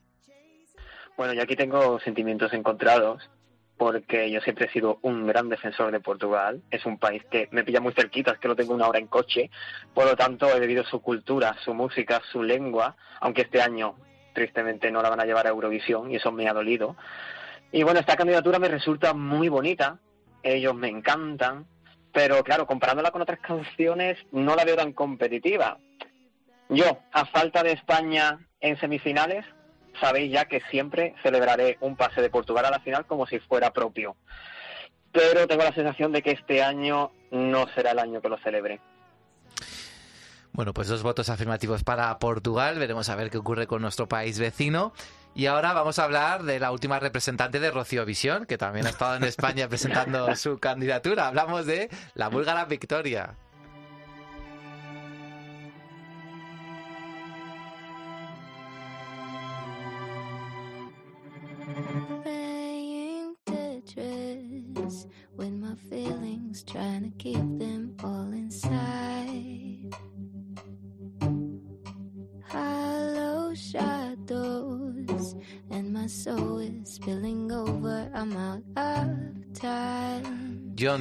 Bueno, yo aquí tengo sentimientos encontrados porque yo siempre he sido un gran defensor de Portugal. Es un país que me pilla muy cerquita, es que lo tengo una hora en coche. Por lo tanto, he vivido su cultura, su música, su lengua, aunque este año tristemente no la van a llevar a Eurovisión y eso me ha dolido. Y bueno, esta candidatura me resulta muy bonita, ellos me encantan, pero claro, comparándola con otras canciones no la veo tan competitiva. Yo, a falta de España en semifinales, sabéis ya que siempre celebraré un pase de Portugal a la final como si fuera propio. Pero tengo la sensación de que este año no será el año que lo celebre.
Bueno, pues dos votos afirmativos para Portugal. Veremos a ver qué ocurre con nuestro país vecino. Y ahora vamos a hablar de la última representante de Rocío Visión, que también ha estado en España presentando su candidatura. Hablamos de la búlgara Victoria.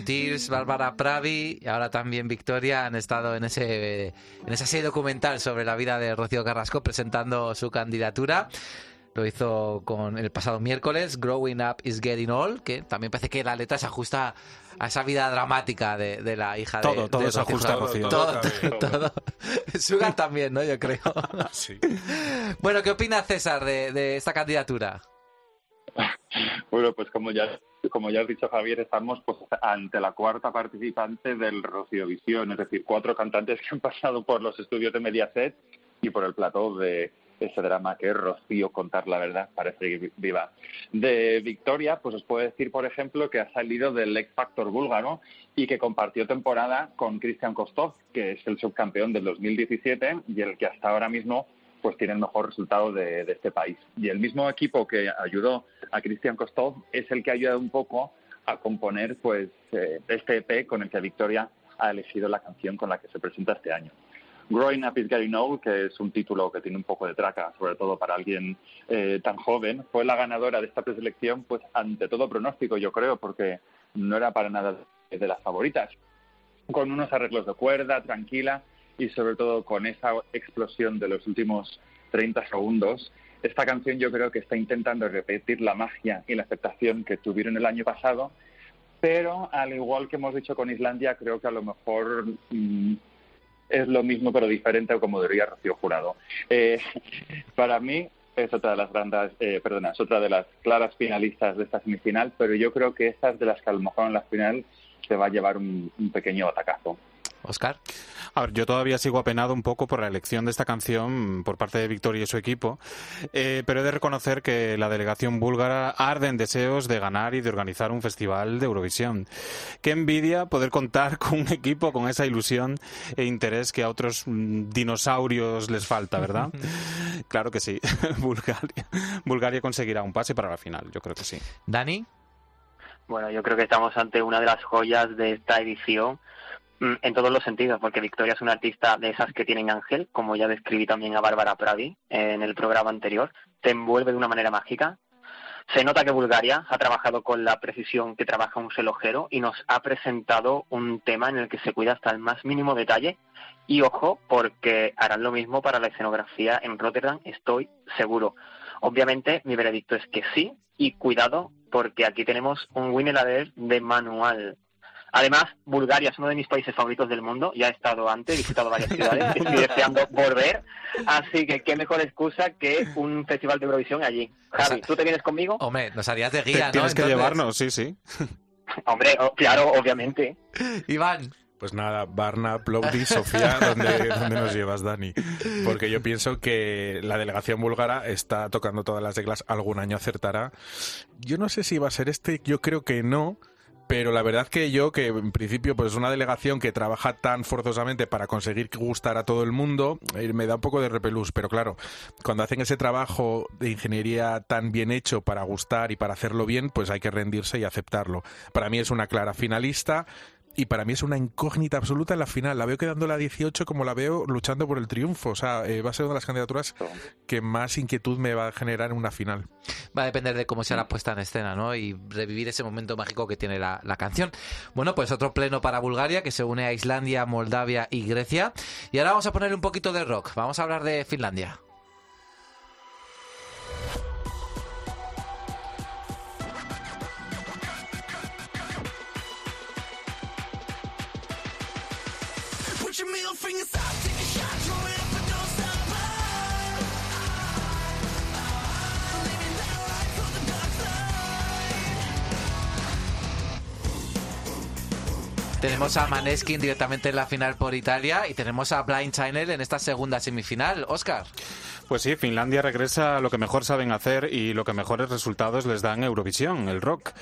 Tears, Bárbara Pravi y ahora también Victoria han estado en ese en esa serie documental sobre la vida de Rocío Carrasco presentando su candidatura. Lo hizo con el pasado miércoles, Growing Up is Getting Old, que también parece que la letra se ajusta a esa vida dramática de, de la hija de
Todo, todo
de
se ajusta a Rocío.
Todo,
Todo,
todo. Sugar también, ¿no? Yo creo. Bueno, ¿qué opina César de, de esta candidatura?
Bueno, pues como ya como ya has dicho Javier, estamos pues ante la cuarta participante del Rocío Visión, es decir, cuatro cantantes que han pasado por los estudios de Mediaset y por el plató de ese drama que es Rocío contar la verdad, parece viva. De Victoria, pues os puedo decir, por ejemplo, que ha salido del X Factor búlgaro y que compartió temporada con Cristian Kostov, que es el subcampeón del 2017 y el que hasta ahora mismo pues tiene el mejor resultado de, de este país. Y el mismo equipo que ayudó a Cristian Kostov es el que ha ayudado un poco a componer pues eh, este EP con el que Victoria ha elegido la canción con la que se presenta este año. Growing Up is Getting Old, que es un título que tiene un poco de traca, sobre todo para alguien eh, tan joven, fue la ganadora de esta preselección, pues ante todo pronóstico, yo creo, porque no era para nada de las favoritas. Con unos arreglos de cuerda, tranquila, y sobre todo con esa explosión de los últimos 30 segundos, esta canción yo creo que está intentando repetir la magia y la aceptación que tuvieron el año pasado, pero al igual que hemos dicho con Islandia, creo que a lo mejor mm, es lo mismo pero diferente, como diría Rocío Jurado. Eh, para mí es otra de las grandes, eh, perdona, es otra de las claras finalistas de esta semifinal, pero yo creo que esta es de las que a lo mejor en la final se va a llevar un pequeño atacazo.
Oscar.
A ver, yo todavía sigo apenado un poco por la elección de esta canción por parte de Victoria y su equipo, eh, pero he de reconocer que la delegación búlgara arde en deseos de ganar y de organizar un festival de Eurovisión. Qué envidia poder contar con un equipo con esa ilusión e interés que a otros mm, dinosaurios les falta, ¿verdad? claro que sí. Bulgaria, Bulgaria conseguirá un pase para la final, yo creo que sí.
Dani.
Bueno, yo creo que estamos ante una de las joyas de esta edición en todos los sentidos, porque Victoria es una artista de esas que tienen ángel, como ya describí también a Bárbara Pravi en el programa anterior, te envuelve de una manera mágica. Se nota que Bulgaria ha trabajado con la precisión que trabaja un relojero y nos ha presentado un tema en el que se cuida hasta el más mínimo detalle. Y ojo, porque harán lo mismo para la escenografía en Rotterdam, estoy seguro. Obviamente, mi veredicto es que sí, y cuidado, porque aquí tenemos un winner de manual. Además, Bulgaria es uno de mis países favoritos del mundo. Ya he estado antes, he visitado varias ciudades, estoy deseando volver. Así que qué mejor excusa que un festival de Eurovisión allí. Javi, ¿tú te vienes conmigo?
Hombre, nos harías de
Te-
guía, ¿no?
Tienes que
Entonces-
llevarnos, sí, sí.
Hombre, oh, claro, obviamente.
Iván.
Pues nada, Barna, Plovdiv, Sofía, ¿dónde, dónde nos llevas, Dani? Porque yo pienso que la delegación búlgara está tocando todas las reglas, algún año acertará. Yo no sé si va a ser este, yo creo que no, pero la verdad que yo, que en principio pues es una delegación que trabaja tan forzosamente para conseguir gustar a todo el mundo, eh, me da un poco de repelús, pero claro, cuando hacen ese trabajo de ingeniería tan bien hecho para gustar y para hacerlo bien, pues hay que rendirse y aceptarlo. Para mí es una clara finalista, y para mí es una incógnita absoluta en la final. La veo quedando la 18 como la veo luchando por el triunfo. O sea, eh, va a ser una de las candidaturas que más inquietud me va a generar en una final.
Va a depender de cómo sea la puesta en escena, ¿no? Y revivir ese momento mágico que tiene la, la canción. Bueno, pues otro pleno para Bulgaria que se une a Islandia, Moldavia y Grecia. Y ahora vamos a poner un poquito de rock. Vamos a hablar de Finlandia. Tenemos a Maneskin directamente en la final por Italia y tenemos a Blind Channel en esta segunda semifinal. Oscar.
Pues sí, Finlandia regresa a lo que mejor saben hacer y lo que mejores resultados les da en Eurovisión, el rock.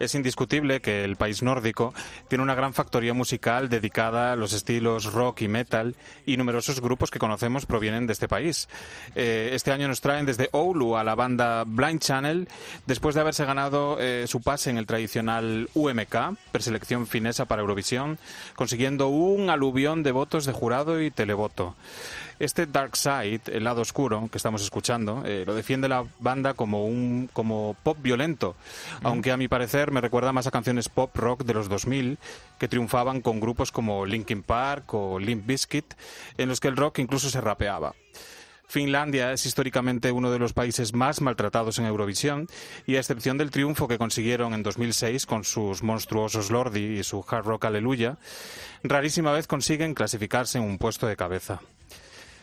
Es indiscutible que el país nórdico tiene una gran factoría musical dedicada a los estilos rock y metal y numerosos grupos que conocemos provienen de este país. Eh, este año nos traen desde Oulu a la banda Blind Channel después de haberse ganado eh, su pase en el tradicional UMK, preselección finesa para Eurovisión, consiguiendo un aluvión de votos de jurado y televoto. Este Dark Side, el lado oscuro que estamos escuchando, eh, lo defiende la banda como un como pop violento, aunque a mi parecer me recuerda más a canciones pop rock de los 2000 que triunfaban con grupos como Linkin Park o Limp Bizkit, en los que el rock incluso se rapeaba. Finlandia es históricamente uno de los países más maltratados en Eurovisión y a excepción del triunfo que consiguieron en 2006 con sus monstruosos Lordi y su Hard Rock Aleluya, rarísima vez consiguen clasificarse en un puesto de cabeza.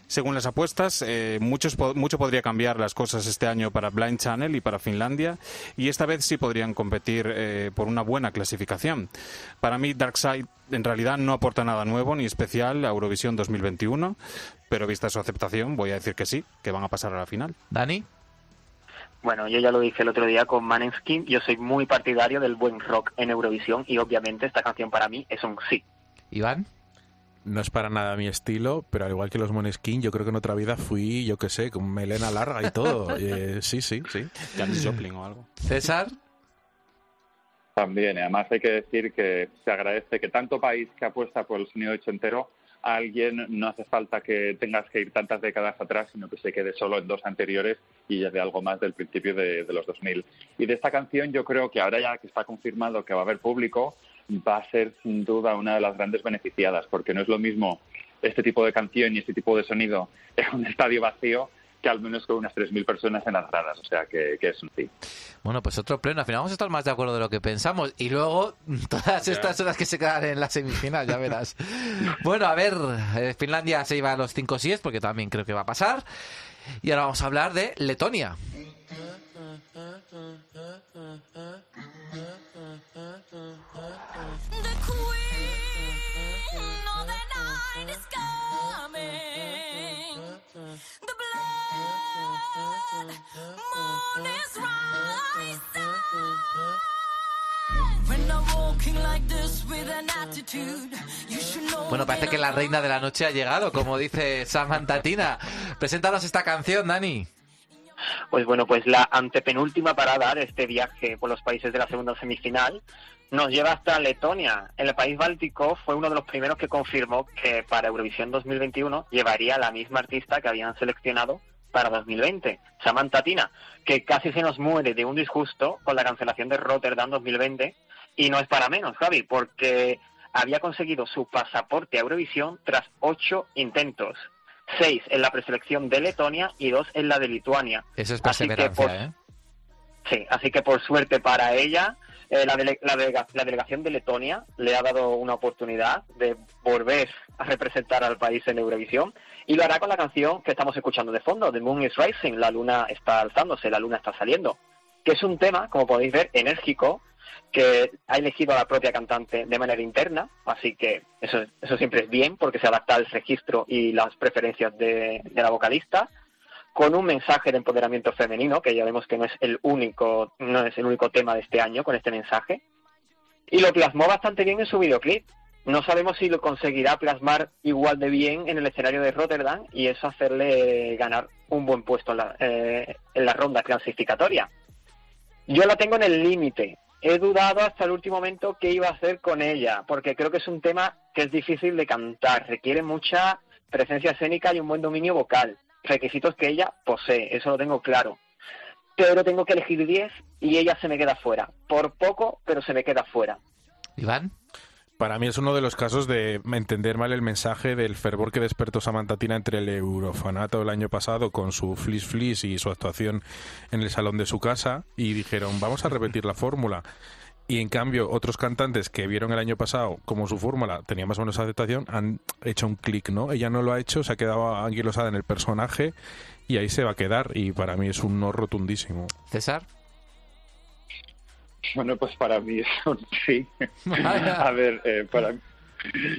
Según las apuestas, eh, muchos po- mucho podría cambiar las cosas este año para Blind Channel y para Finlandia, y esta vez sí podrían competir eh, por una buena clasificación. Para mí, Darkside en realidad no aporta nada nuevo ni especial a Eurovisión 2021, pero vista su aceptación, voy a decir que sí, que van a pasar a la final.
Dani.
Bueno, yo ya lo dije el otro día con Maneskin, yo soy muy partidario del buen rock en Eurovisión y obviamente esta canción para mí es un sí.
Iván.
No es para nada mi estilo, pero al igual que los Moneskin, yo creo que en otra vida fui, yo qué sé, con melena larga y todo. Eh, sí, sí, sí.
Janis Joplin o algo.
César.
También, y además hay que decir que se agradece que tanto país que apuesta por el sonido ochentero, a alguien no hace falta que tengas que ir tantas décadas atrás, sino que se quede solo en dos anteriores y ya de algo más del principio de, de los 2000. Y de esta canción yo creo que ahora ya que está confirmado que va a haber público, va a ser sin duda una de las grandes beneficiadas, porque no es lo mismo este tipo de canción y este tipo de sonido en un estadio vacío que al menos con unas 3.000 personas en las gradas, o sea que, que es un sí.
Bueno, pues otro pleno. Al final vamos a estar más de acuerdo de lo que pensamos. Y luego, todas estas son las que se quedan en la semifinal, ya verás. bueno, a ver, eh, Finlandia se iba a los 5 10 porque también creo que va a pasar. Y ahora vamos a hablar de Letonia.
The queen of the night.
Bueno, parece que la reina de la noche ha llegado, como dice Samantha Tina. Preséntanos esta canción, Dani.
Pues bueno, pues la antepenúltima parada de este viaje por los países de la segunda semifinal nos lleva hasta Letonia. El país báltico fue uno de los primeros que confirmó que para Eurovisión 2021 llevaría la misma artista que habían seleccionado para 2020, Samantha Tina, que casi se nos muere de un disgusto con la cancelación de Rotterdam 2020 y no es para menos, Javi, porque había conseguido su pasaporte a Eurovisión tras ocho intentos. Seis en la preselección de Letonia y dos en la de Lituania.
Eso es
Así que, por-
¿eh?
Sí, así que por suerte para ella, eh, la, dele- la delega- la delegación de Letonia le ha dado una oportunidad de volver a representar al país en Eurovisión y lo hará con la canción que estamos escuchando de fondo, The Moon is Rising, la luna está alzándose, la luna está saliendo, que es un tema, como podéis ver, enérgico, que ha elegido a la propia cantante de manera interna, así que eso, eso siempre es bien porque se adapta al registro y las preferencias de, la vocalista con un mensaje de empoderamiento femenino, que ya vemos que no es el único, no es el único tema de este año con este mensaje, y lo plasmó bastante bien en su videoclip. No sabemos si lo conseguirá plasmar igual de bien en el escenario de Rotterdam y eso hacerle ganar un buen puesto en la, eh, en la ronda clasificatoria. Yo la tengo en el límite he dudado hasta el último momento qué iba a hacer con ella, porque creo que es un tema que es difícil de cantar, requiere mucha presencia escénica y un buen dominio vocal, requisitos que ella posee, eso lo tengo claro. Pero tengo que elegir 10 y ella se me queda fuera. Por poco, pero se me queda fuera.
Iván.
Para mí es uno de los casos de entender mal el mensaje del fervor que despertó Samantha Tina entre el Eurofanato el año pasado con su Flis Flis y su actuación en el salón de su casa y dijeron vamos a repetir la fórmula. Y en cambio, otros cantantes que vieron el año pasado como su fórmula tenía más o menos aceptación han hecho un clic, ¿no? Ella no lo ha hecho, se ha quedado anquilosada en el personaje y ahí se va a quedar. Y para mí es un no rotundísimo.
César.
Bueno, pues para mí es un sí. a ver, eh, para mí...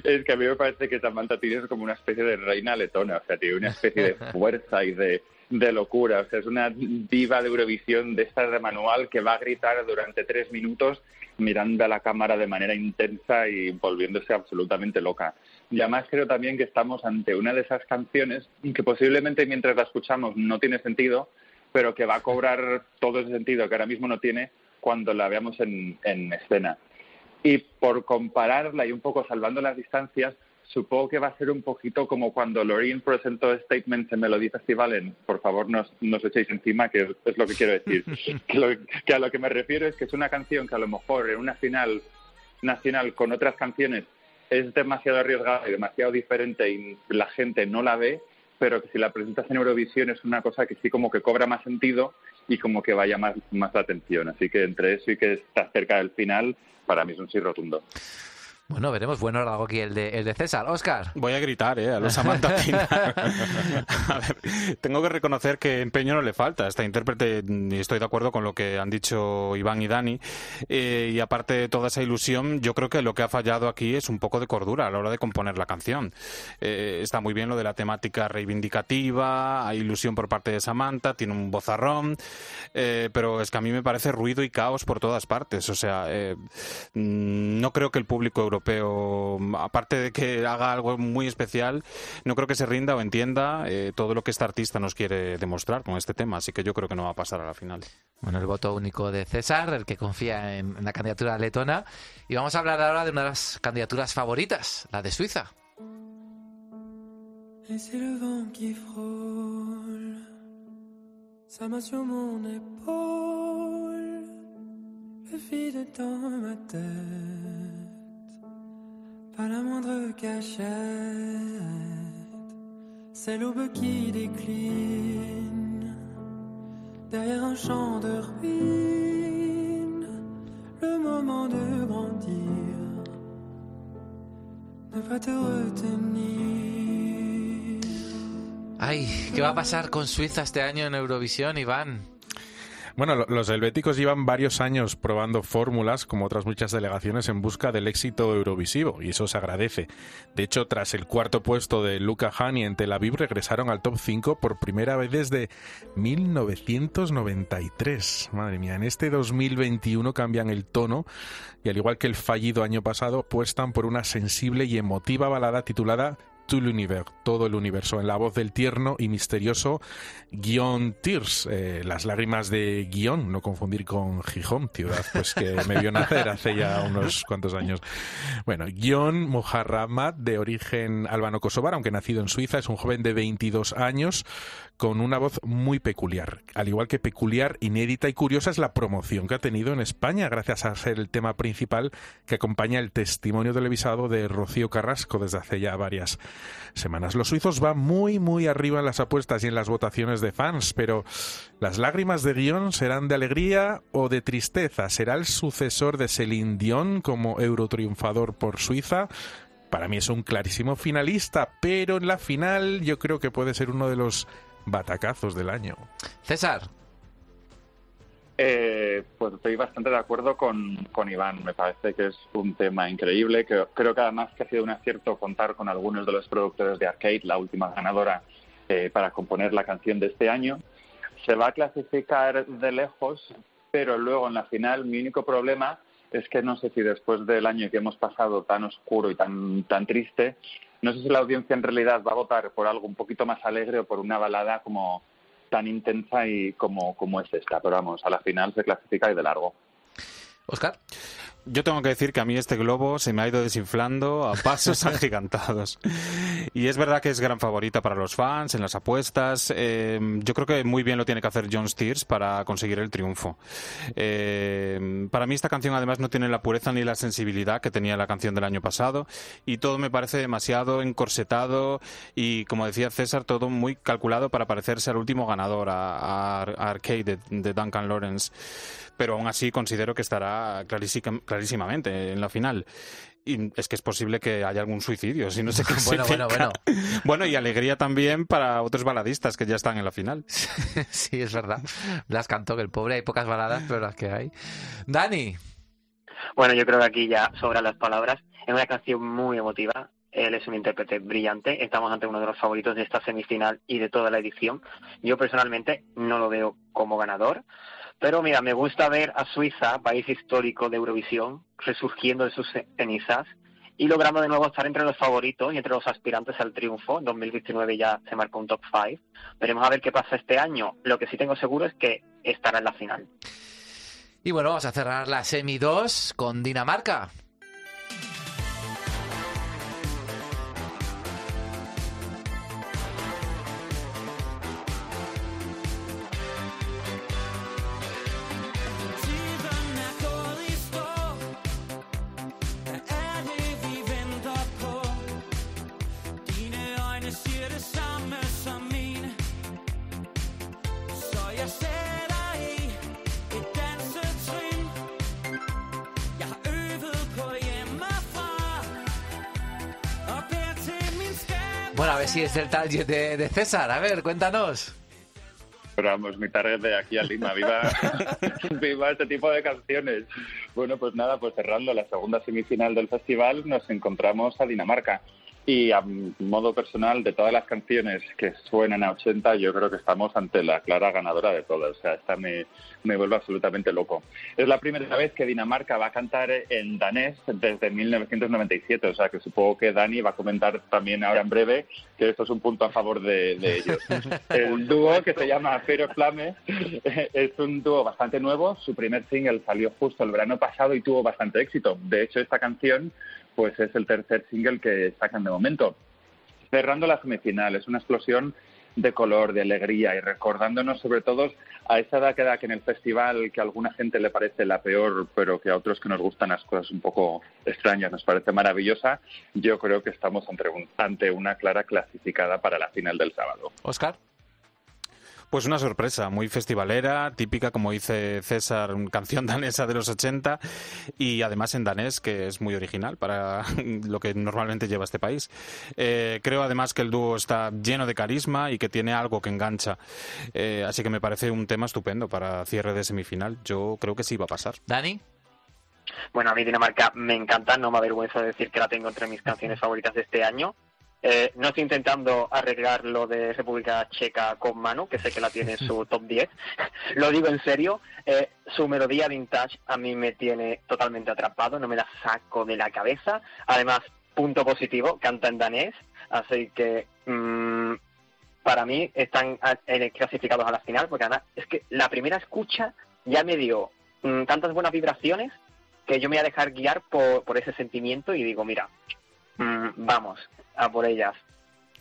Es que a mí me parece que Samantha Tina es como una especie de reina letona, o sea, tiene una especie de fuerza y de, de locura, o sea, es una diva de Eurovisión de estas de manual que va a gritar durante tres minutos mirando a la cámara de manera intensa y volviéndose absolutamente loca. Y además creo también que estamos ante una de esas canciones que posiblemente mientras la escuchamos no tiene sentido, pero que va a cobrar todo ese sentido que ahora mismo no tiene cuando la veamos en, en escena. Y por compararla y un poco salvando las distancias, supongo que va a ser un poquito como cuando Loreen presentó Statements en Melody Festival en Por favor, no os echéis encima, que es lo que quiero decir. que, lo- que a lo que me refiero es que es una canción que a lo mejor en una final nacional con otras canciones es demasiado arriesgada y demasiado diferente y la gente no la ve, pero que si la presentas en Eurovisión es una cosa que sí como que cobra más sentido y como que vaya más, más atención. Así que entre eso y que está cerca del final, para mí es un sí rotundo.
Bueno, veremos. Bueno, algo aquí el de, el de César. Oscar.
Voy a gritar, ¿eh? A los Samantha. A tengo que reconocer que empeño no le falta a esta intérprete y estoy de acuerdo con lo que han dicho Iván y Dani. Eh, y aparte de toda esa ilusión, yo creo que lo que ha fallado aquí es un poco de cordura a la hora de componer la canción. Eh, está muy bien lo de la temática reivindicativa, hay ilusión por parte de Samantha, tiene un bozarrón, eh, pero es que a mí me parece ruido y caos por todas partes. O sea, mm, no creo que el público europeo, aparte de que haga algo muy especial, no creo que se rinda o entienda eh, todo lo que esta artista nos quiere demostrar con este tema. Así que yo creo que no va a pasar a la final.
Bueno, el voto único de César, el que confía en, en la candidatura letona. Y vamos a hablar ahora de una de las candidaturas favoritas, la de Suiza.
Et c'est le vent qui frôle sa main sur mon épaule, le vide dans ma tête, pas la moindre cachette, c'est l'aube qui décline derrière un champ de ruines, le moment de grandir ne va te retenir.
Ay, ¿qué va a pasar con Suiza este año en Eurovisión, Iván?
Bueno, lo- los helvéticos llevan varios años probando fórmulas, como otras muchas delegaciones, en busca del éxito eurovisivo, y eso se agradece. De hecho, tras el cuarto puesto de Luca Hani en Tel Aviv, regresaron al top 5 por primera vez desde 1993. Madre mía, en este 2021 cambian el tono, y al igual que el fallido año pasado, apuestan por una sensible y emotiva balada titulada Todo el universo, en la voz del tierno y misterioso Guion Tears, eh, las lágrimas de Guion, no confundir con Gijón, ciudad pues que me vio nacer hace ya unos cuantos años. Bueno, Guion Moharramat, de origen albano-kosovar, aunque nacido en Suiza, es un joven de 22 años con una voz muy peculiar. Al igual que peculiar, inédita y curiosa es la promoción que ha tenido en España, gracias a ser el tema principal que acompaña el testimonio televisado de Rocío Carrasco desde hace ya varias semanas. Los suizos van muy, muy arriba en las apuestas y en las votaciones de fans, pero las lágrimas de Guión serán de alegría o de tristeza. ¿Será el sucesor de Celine Dion como eurotriunfador por Suiza? Para mí es un clarísimo finalista, pero en la final yo creo que puede ser uno de los batacazos del año.
César.
Eh, pues estoy bastante de acuerdo con, con Iván. Me parece que es un tema increíble. Que, creo que además que ha sido un acierto contar con algunos de los productores de Arcade, la última ganadora, eh, para componer la canción de este año. Se va a clasificar de lejos, pero luego en la final mi único problema es que no sé si después del año que hemos pasado tan oscuro y tan, tan triste, no sé si la audiencia en realidad va a votar por algo un poquito más alegre o por una balada como tan intensa y como, como es esta. Pero vamos, a la final se clasifica y de largo.
Oscar.
Yo tengo que decir que a mí este globo se me ha ido desinflando a pasos agigantados. Y es verdad que es gran favorita para los fans en las apuestas. Eh, yo creo que muy bien lo tiene que hacer John Steers para conseguir el triunfo. Eh, para mí esta canción además no tiene la pureza ni la sensibilidad que tenía la canción del año pasado y todo me parece demasiado encorsetado y como decía César todo muy calculado para parecerse al último ganador, a, a Arcade de, de Duncan Lawrence pero aún así considero que estará clarísima- clarísimamente en la final. Y es que es posible que haya algún suicidio, si no se
Bueno,
clasifica.
bueno,
Bueno, y alegría también para otros baladistas que ya están en la final.
sí, es verdad. Las cantó, que el pobre hay pocas baladas, pero las que hay. Dani.
Bueno, yo creo que aquí ya sobran las palabras. Es una canción muy emotiva. Él es un intérprete brillante. Estamos ante uno de los favoritos de esta semifinal y de toda la edición. Yo personalmente no lo veo como ganador. Pero mira, me gusta ver a Suiza, país histórico de Eurovisión, resurgiendo de sus cenizas y logrando de nuevo estar entre los favoritos y entre los aspirantes al triunfo. En 2019 ya se marcó un top 5. Veremos a ver qué pasa este año. Lo que sí tengo seguro es que estará en la final.
Y bueno, vamos a cerrar la semi 2 con Dinamarca. Bueno, a ver si es el target de, César. A ver, cuéntanos.
Pero vamos, mi target de aquí a Lima, viva, viva este tipo de canciones. Bueno, pues nada, pues cerrando la segunda semifinal del festival, nos encontramos a Dinamarca. Y a modo personal, de todas las canciones que suenan a 80, yo creo que estamos ante la clara ganadora de todas. O sea, esta me, me vuelve absolutamente loco. Es la primera vez que Dinamarca va a cantar en danés desde 1997. O sea, que supongo que Dani va a comentar también ahora en breve que esto es un punto a favor de, de ellos. El dúo que se llama Fero Flame es un dúo bastante nuevo. Su primer single salió justo el verano pasado y tuvo bastante éxito. De hecho, esta canción pues es el tercer single que sacan de momento. Cerrando la semifinal, es una explosión de color, de alegría y recordándonos sobre todo a esa década que en el festival que a alguna gente le parece la peor, pero que a otros que nos gustan las cosas un poco extrañas nos parece maravillosa, yo creo que estamos ante, un- ante una clara clasificada para la final del sábado.
Oscar.
Pues una sorpresa, muy festivalera, típica, como dice César, una canción danesa de los 80 y además en danés, que es muy original para lo que normalmente lleva este país. Eh, creo además que el dúo está lleno de carisma y que tiene algo que engancha. Eh, así que me parece un tema estupendo para cierre de semifinal. Yo creo que sí va a pasar.
Dani.
Bueno, a mí Dinamarca me encanta, no me avergüenza decir que la tengo entre mis canciones favoritas de este año. Eh, no estoy intentando arreglar lo de República Checa con Manu, que sé que la tiene en su top 10. lo digo en serio. eh, su melodía vintage a mí me tiene totalmente atrapado, no me la saco de la cabeza. Además, punto positivo, canta en danés, así que mm, para mí están a- eh, clasificados a la final, porque además es que la primera escucha ya me dio mm, tantas buenas vibraciones que yo me voy a dejar guiar por, por ese sentimiento y digo, mira, mm, vamos, a por ellas.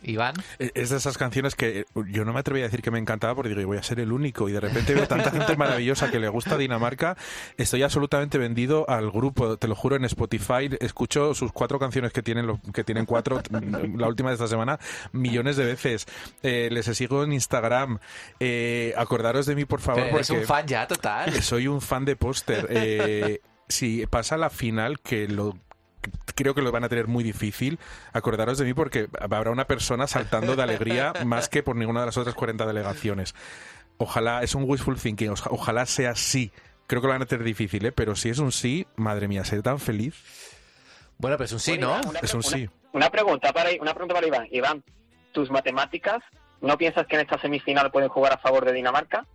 Iván.
Eh, Es de esas canciones que eh, yo no me atreví a decir que me encantaba porque digo, voy a ser el único y de repente veo tanta gente maravillosa que le gusta Dinamarca. Estoy absolutamente vendido al grupo, te lo juro, en Spotify. Escucho sus cuatro canciones que tienen, que tienen cuatro, la última de esta semana, millones de veces. Eh, les sigo en Instagram. Eh, acordaros de mí, por favor,
Pero eres
porque
un fan ya, total.
soy un fan de póster. Eh, si pasa la final, que lo creo que lo van a tener muy difícil. Acordaros de mí porque habrá una persona saltando de alegría más que por ninguna de las otras 40 delegaciones. Ojalá, es un wishful thinking, oja- ojalá sea sí. Creo que lo van a tener difícil, ¿eh? pero si es un sí, madre mía, seré tan feliz.
Bueno, pero es un sí, ¿no?
Es un sí.
Una pregunta para una pregunta para Iván. Iván, tus matemáticas, ¿no piensas que en esta semifinal pueden jugar a favor de Dinamarca?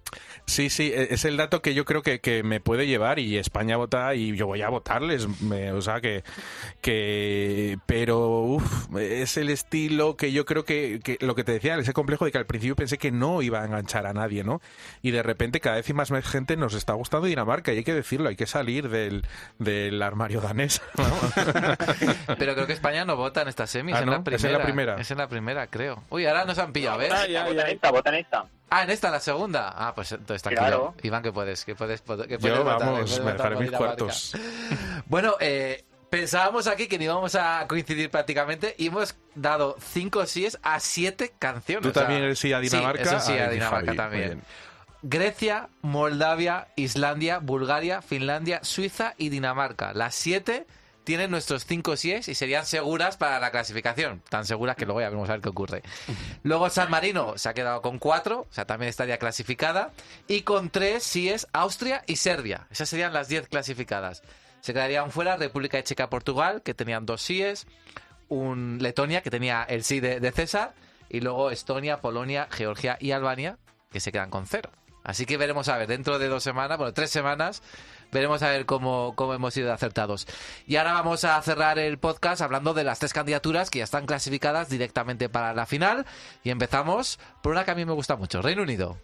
Sí, sí, e- es el dato que yo creo que, que me puede llevar y España vota y yo voy a votarles, me- o sea que, que pero uf, es el estilo que yo creo que, que lo que te decía, ese complejo de que al principio pensé que no iba a enganchar a nadie, ¿no? Y de repente cada vez y más gente nos está gustando Dinamarca y hay que decirlo, hay que salir del, del armario danés.
Pero creo que España no vota en esta semi,
Ah,
es, en
¿no?
la
Es
primera.
en la primera.
Es en la primera, creo. Uy, ahora nos han pillado, ¿ves?
Vota en esta, vota en esta.
Ah, en esta, en la segunda. Ah, pues entonces está
Claro.
Iván, que puedes, que puedes, que puedes
Yo,
votar,
vamos,
puedes
me dejaré mis cuartos.
Bueno, eh, pensábamos aquí que no íbamos a coincidir prácticamente y hemos dado cinco síes a siete canciones.
¿Tú
O sea,
también eres sí a Dinamarca?
Sí, eso sí, a Dinamarca
Javi,
también. Grecia, Moldavia, Islandia, Bulgaria, Finlandia, Suiza y Dinamarca. Las siete tienen nuestros cinco síes y serían seguras para la clasificación. Tan seguras que luego ya veremos a ver qué ocurre. Luego San Marino se ha quedado con cuatro, o sea, también estaría clasificada. Y con tres síes Austria y Serbia. Esas serían las diez clasificadas. Se quedarían fuera República Checa Portugal, que tenían dos síes. Un Letonia, que tenía el sí de, de César. Y luego Estonia, Polonia, Georgia y Albania, que se quedan con cero. Así que veremos a ver, dentro de dos semanas, bueno, tres semanas, veremos a ver cómo, cómo hemos sido acertados. Y ahora vamos a cerrar el podcast hablando de las tres candidaturas que ya están clasificadas directamente para la final. Y empezamos por una que a mí me gusta mucho, Reino Unido.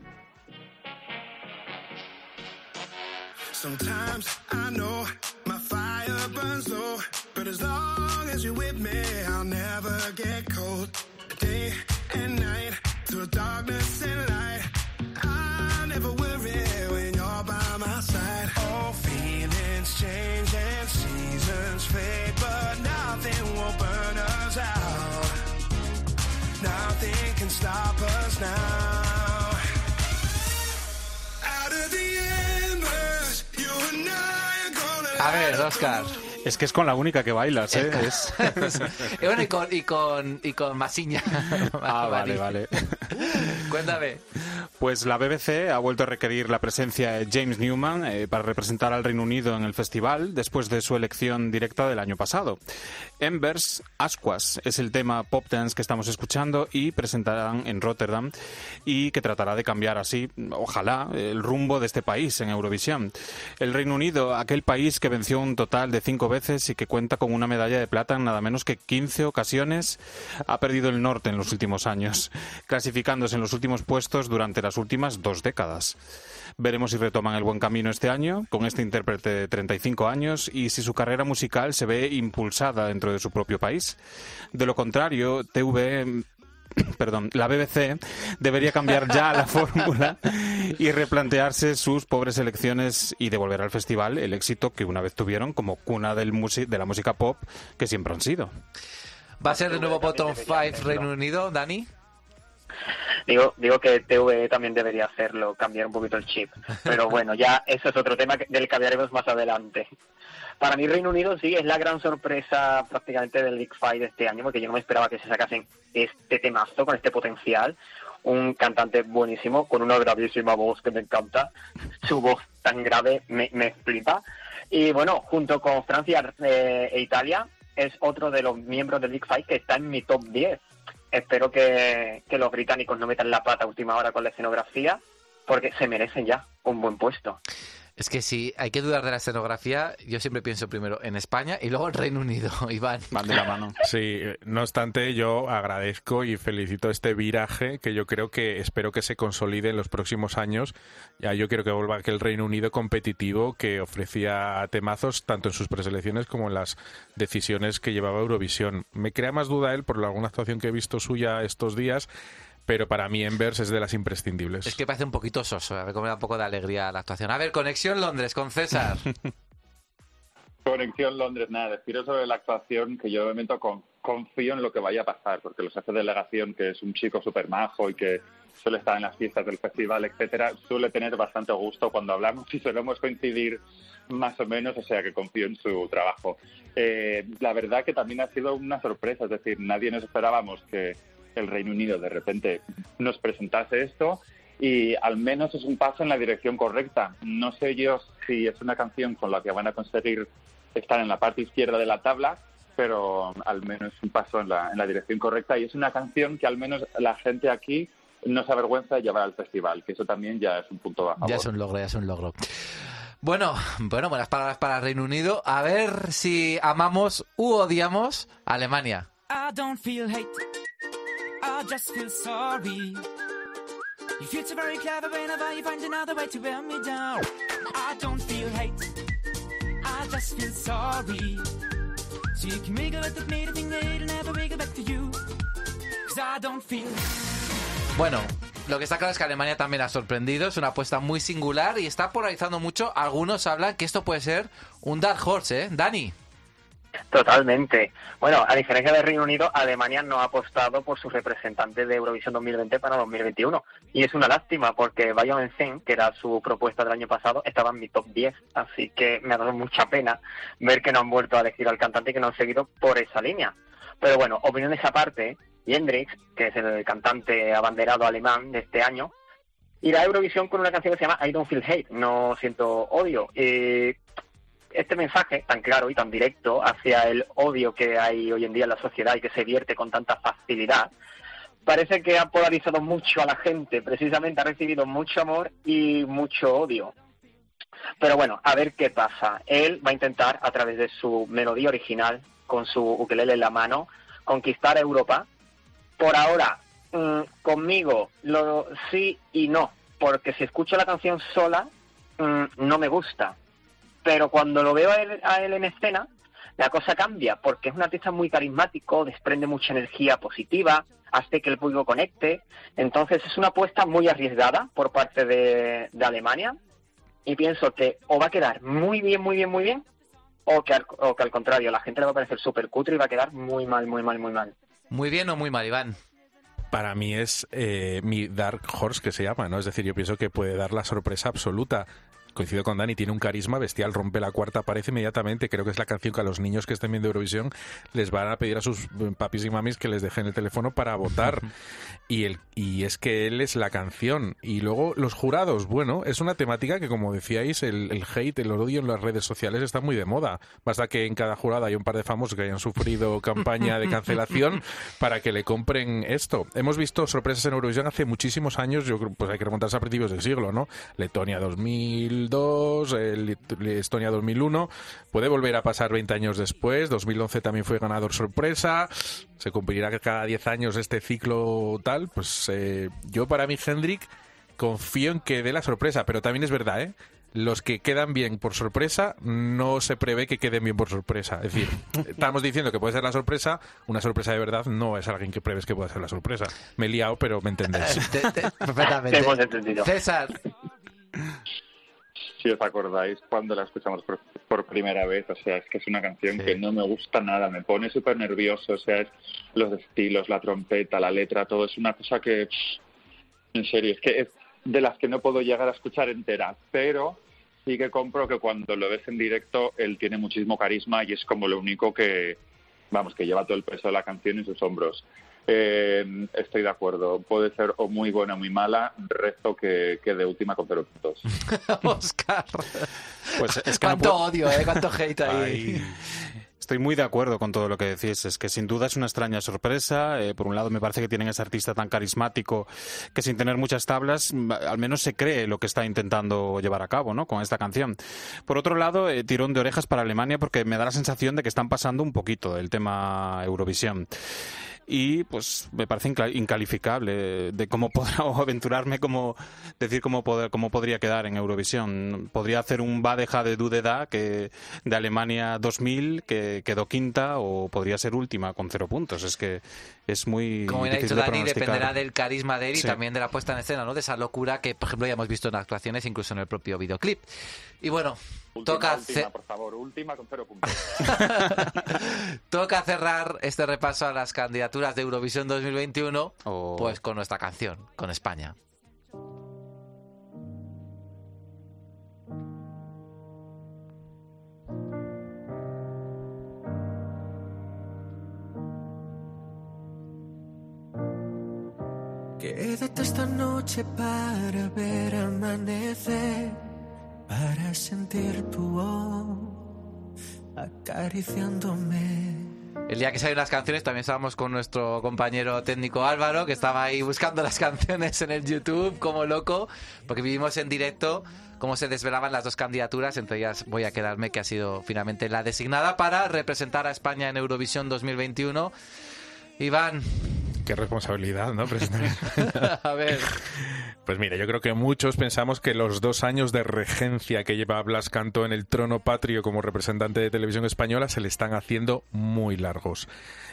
Fade, but nothing will burn us out. Nothing can stop us now. Out of the embers, you and I are gonna
A ver, Oscar.
Es que es con la única que bailas, ¿eh? Es-
y bueno, y con, y con, y con Masiña.
Ah, vale, vale.
Cuéntame.
Pues la BBC ha vuelto a requerir la presencia de James Newman eh, para representar al Reino Unido en el festival después de su elección directa del año pasado. Embers Asquas es el tema pop dance que estamos escuchando y presentarán en Rotterdam y que tratará de cambiar así, ojalá, el rumbo de este país en Eurovisión. El Reino Unido, aquel país que venció un total de cinco veces y que cuenta con una medalla de plata en nada menos que 15 ocasiones, ha perdido el norte en los últimos años, clasificándose en los últimos puestos durante las últimas dos décadas. Veremos si retoman el buen camino este año con este intérprete de 35 años y si su carrera musical se ve impulsada dentro de su propio país. De lo contrario, TV perdón, la BBC debería cambiar ya la fórmula y replantearse sus pobres elecciones y devolver al festival el éxito que una vez tuvieron como cuna del musi- de la música pop que siempre han sido.
¿Va a ser el nuevo Bottom 5 Reino Unido, Dani?
Digo, digo que TV también debería hacerlo, cambiar un poquito el chip. Pero bueno, ya eso es otro tema del que hablaremos más adelante. Para mí Reino Unido sí es la gran sorpresa prácticamente del Big Five de este año, porque yo no me esperaba que se sacasen este temazo con este potencial. Un cantante buenísimo, con una gravísima voz que me encanta. Su voz tan grave me, me flipa. Y bueno, junto con Francia eh, e Italia, es otro de los miembros del Big Five que está en mi top 10. Espero que, que los británicos no metan la pata a última hora con la escenografía, porque se merecen ya un buen puesto.
Es que si hay que dudar de la escenografía, yo siempre pienso primero en España y luego en Reino Unido, Iván.
Van de la mano.
Sí, no obstante, yo agradezco y felicito este viraje que yo creo que espero que se consolide en los próximos años. Ya yo quiero que vuelva aquel Reino Unido competitivo que ofrecía temazos tanto en sus preselecciones como en las decisiones que llevaba Eurovisión. Me crea más duda él por alguna actuación que he visto suya estos días, pero para mí Embers es de las imprescindibles.
Es que parece un poquito soso, a ver cómo me da un poco de alegría la actuación. A ver, conexión Londres con César.
Conexión Londres, nada, deciros sobre la actuación que yo de momento con- confío en lo que vaya a pasar, porque los hace delegación, que es un chico súper majo y que suele estar en las fiestas del festival, etcétera, suele tener bastante gusto cuando hablamos y solemos coincidir más o menos, o sea que confío en su trabajo. Eh, la verdad que también ha sido una sorpresa, es decir, nadie nos esperábamos que el Reino Unido de repente nos presentase esto y al menos es un paso en la dirección correcta. No sé yo si es una canción con la que van a conseguir estar en la parte izquierda de la tabla, pero al menos un paso en la, en la dirección correcta y es una canción que al menos la gente aquí no se avergüenza de llevar al festival, que eso también ya es un punto a favor.
Ya es un logro, ya es un logro. Bueno, bueno, buenas palabras para Reino Unido. A ver si amamos u odiamos a Alemania.
I don't feel hate, I just feel sorry. You feel so very clever whenever you find another way to wear me down. I don't feel hate, I just feel sorry. So you can wiggle at me to it'll never wiggle back to you. Cause I don't feel
Bueno, lo que está claro es que Alemania también ha sorprendido, es una apuesta muy singular y está polarizando mucho. Algunos hablan que esto puede ser un Dark Horse, ¿eh? Dani.
Totalmente. Bueno, a diferencia del Reino Unido, Alemania no ha apostado por su representante de Eurovisión 2020 para 2021. Y es una lástima porque Bayern Zen, que era su propuesta del año pasado, estaba en mi top 10. Así que me ha dado mucha pena ver que no han vuelto a elegir al cantante y que no han seguido por esa línea. Pero bueno, opiniones aparte, Jendrix, que es el cantante abanderado alemán de este año, irá a Eurovisión con una canción que se llama I Don't Feel Hate, no siento odio. Este mensaje tan claro y tan directo hacia el odio que hay hoy en día en la sociedad y que se vierte con tanta facilidad, parece que ha polarizado mucho a la gente, precisamente ha recibido mucho amor y mucho odio. Pero bueno, a ver qué pasa. Él va a intentar, a través de su melodía original, con su ukelele en la mano, conquistar Europa. Por ahora, mm, conmigo, lo sí y no, porque si escucho la canción sola, mm, no me gusta pero cuando lo veo a él, a él en escena, la cosa cambia, porque es un artista muy carismático, desprende mucha energía positiva, hace que el público conecte. Entonces es una apuesta muy arriesgada por parte de, de Alemania y pienso que o va a quedar muy bien, muy bien, muy bien, o que al, o que al contrario, la gente le va a parecer súper cutre y va a quedar muy mal, muy mal, muy mal.
Muy bien o muy mal, Iván.
Para mí es eh, mi Dark Horse que se llama, ¿no? Es decir, yo pienso que puede dar la sorpresa absoluta coincido con Dani, tiene un carisma bestial, rompe la cuarta pared inmediatamente. Creo que es la canción que a los niños que estén viendo Eurovisión les van a pedir a sus papis y mamis que les dejen el teléfono para votar. y, el, y es que él es la canción. Y luego los jurados, bueno, es una temática que, como decíais, el, el hate, el odio en las redes sociales está muy de moda. Basta que en cada jurado haya un par de famosos que hayan sufrido campaña de cancelación para que le compren esto. Hemos visto sorpresas en Eurovisión hace muchísimos años, yo creo, pues hay que remontarse a principios del siglo, ¿no? Letonia 2000 2002, el Estonia 2001. Puede volver a pasar 20 años después. 2011 también fue ganador sorpresa. Se cumplirá cada 10 años este ciclo tal. Pues eh, yo para mí, Hendrik, confío en que dé la sorpresa. Pero también es verdad, ¿eh? los que quedan bien por sorpresa no se prevé que queden bien por sorpresa. Es decir, estamos diciendo que puede ser la sorpresa, una sorpresa de verdad no es alguien que preves que pueda ser la sorpresa. Me he liado, pero me entendéis.
Perfectamente.
Hemos entendido.
César.
Si os acordáis cuando la escuchamos por, por primera vez, o sea, es que es una canción que no me gusta nada, me pone súper nervioso, o sea, es los estilos, la trompeta, la letra, todo es una cosa que, en serio, es que es de las que no puedo llegar a escuchar entera, pero sí que compro que cuando lo ves en directo él tiene muchísimo carisma y es como lo único que, vamos, que lleva todo el peso de la canción en sus hombros. Eh, estoy de acuerdo. Puede ser o muy buena o muy mala. Resto que, que de última con cero puntos.
Oscar.
Pues es que no
Cuánto
puedo-
odio, ¿eh? Cuánto hate ahí.
Ay. Estoy muy de acuerdo con todo lo que decís. Es que sin duda es una extraña sorpresa. Eh, por un lado, me parece que tienen ese artista tan carismático que sin tener muchas tablas, mm, al menos se cree lo que está intentando llevar a cabo ¿no? con esta canción. Por otro lado, eh, tirón de orejas para Alemania porque me da la sensación de que están pasando un poquito el tema Eurovisión. Y pues me parece incalificable de cómo podrá o aventurarme como decir cómo, poder, cómo podría quedar en Eurovisión. Podría hacer un Badeja de Dudeda que de Alemania 2000 que quedó quinta o podría ser última con cero puntos. Es que es muy
Como bien ha dicho
de
Dani, dependerá del carisma de él y
Sí.
también de la puesta en escena, ¿no? De esa locura que, por ejemplo, ya hemos visto en actuaciones, incluso en el propio videoclip. Y bueno, toca,
última,
ce-
por favor, última con cero puntos.
toca cerrar este repaso a las candidaturas de Eurovisión 2021,
Oh.
pues con nuestra canción, con España.
Quédate esta noche para ver amanecer, para sentir tu voz acariciándome.
El día que salieron las canciones también estábamos con nuestro compañero técnico Álvaro, que estaba ahí buscando las canciones en el YouTube como loco, porque vivimos en directo cómo se desvelaban las dos candidaturas, entre ellas voy a quedarme, que ha sido finalmente la designada para representar a España en Eurovisión 2021. Iván.
Qué responsabilidad, ¿no? Presentar-
a ver.
Pues mira, yo creo que muchos pensamos que los dos años de regencia que lleva Blas Canto en el trono patrio como representante de televisión española se le están haciendo muy largos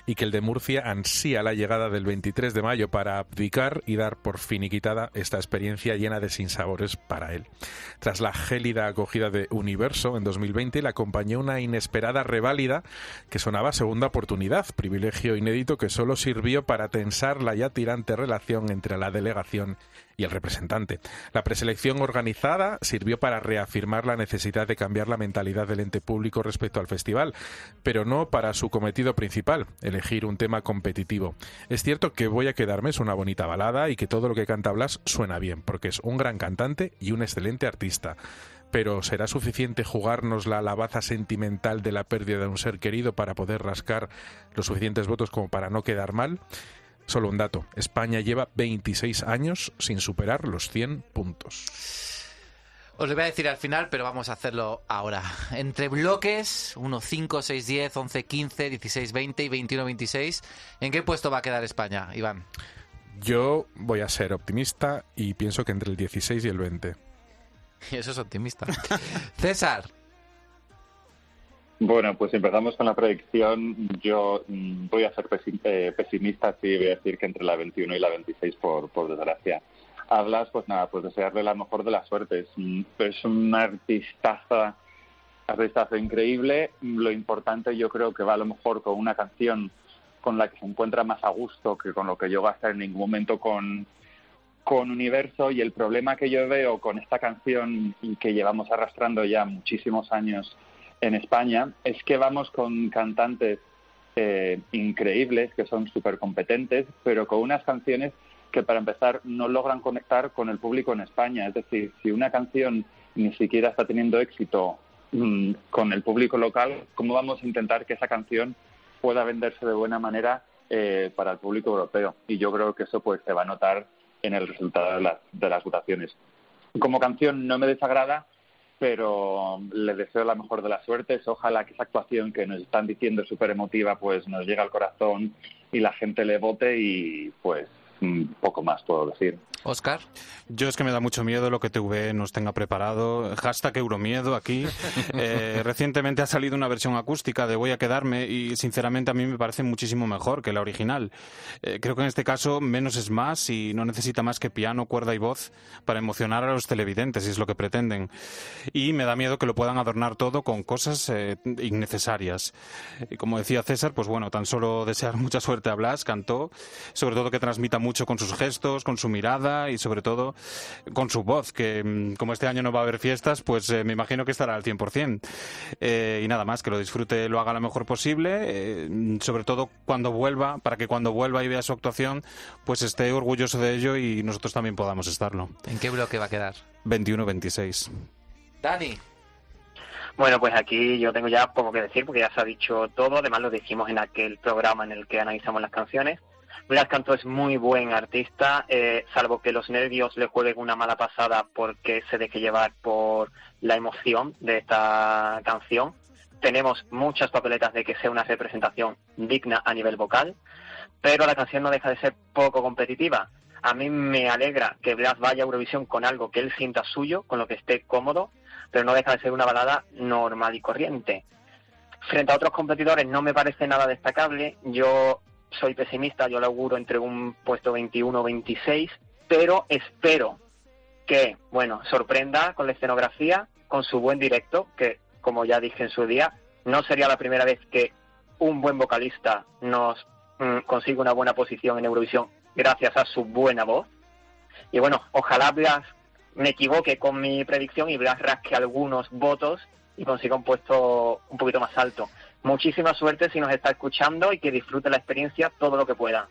y que el de Murcia ansía la llegada del 23 de mayo para abdicar y dar por finiquitada esta experiencia llena de sinsabores para él. Tras la gélida acogida de Universo en 2020 le acompañó una inesperada reválida que sonaba segunda oportunidad, privilegio inédito que solo sirvió para la ya tirante relación entre la delegación y el representante. La preselección organizada sirvió para reafirmar la necesidad de cambiar la mentalidad del ente público respecto al festival, pero no para su cometido principal, elegir un tema competitivo. Es cierto que Voy a quedarme es una bonita balada y que todo lo que canta Blas suena bien, porque es un gran cantante y un excelente artista. Pero ¿será suficiente jugarnos la alabaza sentimental de la pérdida de un ser querido para poder rascar los suficientes votos como para no quedar mal? Solo un dato. España lleva 26 años sin superar los 100 puntos.
Os lo voy a decir al final, pero vamos a hacerlo ahora. Entre bloques, 1, 5, 6, 10, 11, 15, 16, 20 y 21, 26, ¿en qué puesto va a quedar España, Iván?
Yo voy a ser optimista y pienso que entre el 16 y el 20.
Y eso es optimista. César.
Bueno, pues empezamos con la predicción. Yo mm, voy a ser eh, pesimista, sí, voy a decir que entre la 21 y la 26, por, por desgracia. Hablas, pues nada, pues desearle la mejor de las suertes. Mm, Es un artistaza, artistazo increíble. Lo importante yo creo que va a lo mejor con una canción con la que se encuentra más a gusto que con lo que yo voy a estar en ningún momento con, con Universo y el problema que yo veo con esta canción y que llevamos arrastrando ya muchísimos años en España es que vamos con cantantes eh, increíbles que son súper competentes, pero con unas canciones que para empezar no logran conectar con el público en España. Es decir, si una canción ni siquiera está teniendo éxito mm, con el público local, ¿cómo vamos a intentar que esa canción pueda venderse de buena manera eh, para el público europeo? Y yo creo que eso pues se va a notar en el resultado de las, de las votaciones. Como canción no me desagrada, pero le deseo la mejor de las suertes. Ojalá que esa actuación que nos están diciendo súper emotiva pues nos llegue al corazón y la gente le vote y pues mm, poco más puedo decir.
Oscar.
Yo es que me da mucho miedo lo que TV nos tenga preparado. Hashtag Euromiedo aquí. Eh, recientemente ha salido una versión acústica de Voy a quedarme y sinceramente a mí me parece muchísimo mejor que la original. Eh, creo que en este caso menos es más y no necesita más que piano, cuerda y voz para emocionar a los televidentes, si es lo que pretenden. Y me da miedo que lo puedan adornar todo con cosas eh, innecesarias. Y como decía César, pues bueno, tan solo desear mucha suerte a Blas, cantó, sobre todo que transmita mucho con sus gestos, con su mirada y sobre todo con su voz, que mm, como este año no va a haber fiestas, pues eh, me imagino que estará al 100%. Eh, y nada más, que lo disfrute, lo haga lo mejor posible, eh, sobre todo cuando vuelva, para que cuando vuelva y vea su actuación, pues esté orgulloso de ello y nosotros también podamos estarlo.
¿En qué bloque va a quedar?
21-26.
Dani.
Bueno, pues aquí yo tengo ya poco que decir porque ya se ha dicho todo. Además lo dijimos en aquel programa en el que analizamos las canciones. Blas Canto es muy buen artista, eh, salvo que los nervios le jueguen una mala pasada porque se deje llevar por la emoción de esta canción. Tenemos muchas papeletas de que sea una representación digna a nivel vocal, pero la canción no deja de ser poco competitiva. A mí me alegra que Blas vaya a Eurovisión con algo que él sienta suyo, con lo que esté cómodo, pero no deja de ser una balada normal y corriente. Frente a otros competidores no me parece nada destacable. Yo soy pesimista, yo le auguro entre un puesto 21 o 26, pero espero que, bueno, sorprenda con la escenografía, con su buen directo, que como ya dije en su día, no sería la primera vez que un buen vocalista nos mm, consigue una buena posición en Eurovisión gracias a su buena voz. Y bueno, ojalá Blas me equivoque con mi predicción y Blas rasque algunos votos y consiga un puesto un poquito más alto. Muchísima suerte si nos está escuchando y que disfrute la experiencia todo lo que pueda.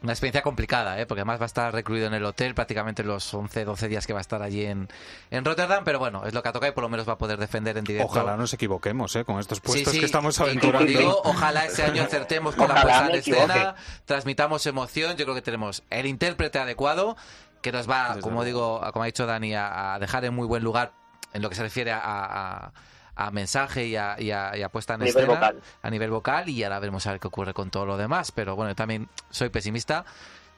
Una experiencia complicada, ¿eh? porque además va a estar recluido en el hotel prácticamente los 11, 12 días que va a estar allí en, en Rotterdam, pero bueno, es lo que toca y por lo menos va a poder defender en directo.
Ojalá nos equivoquemos ¿eh? con estos puestos
sí,
que estamos aventurando.
digo, ojalá ese año acertemos con la puesta en escena, transmitamos emoción. Yo creo que tenemos el intérprete adecuado que nos va,
Desde
como
luego.
digo, como ha dicho Dani, a, a dejar en muy buen lugar en lo que se refiere a, a- a mensaje y a, y a- y a puesta en
Nivel
escena
vocal.
a nivel vocal y ahora veremos a ver qué ocurre con todo lo demás. Pero bueno, yo también soy pesimista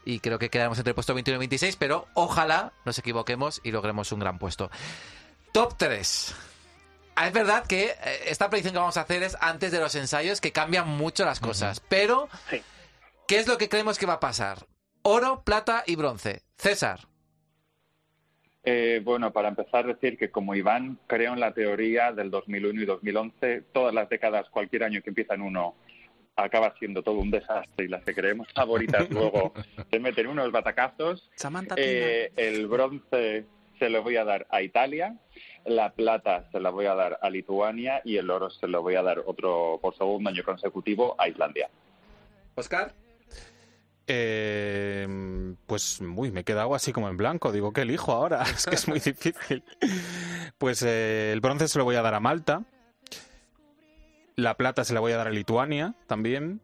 y creo que quedaremos entre el puesto 21 y 26, pero ojalá nos equivoquemos y logremos un gran puesto. Top 3. Ah, Es verdad que eh, esta predicción que vamos a hacer es antes de los ensayos, que cambian mucho las cosas. Pero,
Sí.
¿qué es lo que creemos que va a pasar? Oro, plata y bronce. César.
Eh, bueno, para empezar, decir que como Iván creo en la teoría del 2001 y 2011, todas las décadas, cualquier año que empieza en uno, acaba siendo todo un desastre y las que creemos favoritas luego se meten unos batacazos. Eh, el bronce se lo voy a dar a Italia, la plata se la voy a dar a Lituania y el oro se lo voy a dar otro por segundo año consecutivo a Islandia.
Oscar.
Eh, pues, uy, me he quedado así como en blanco. Digo, ¿qué elijo ahora? Es que es muy difícil. Pues eh, el bronce se lo voy a dar a Malta. La plata se la voy a dar a Lituania también.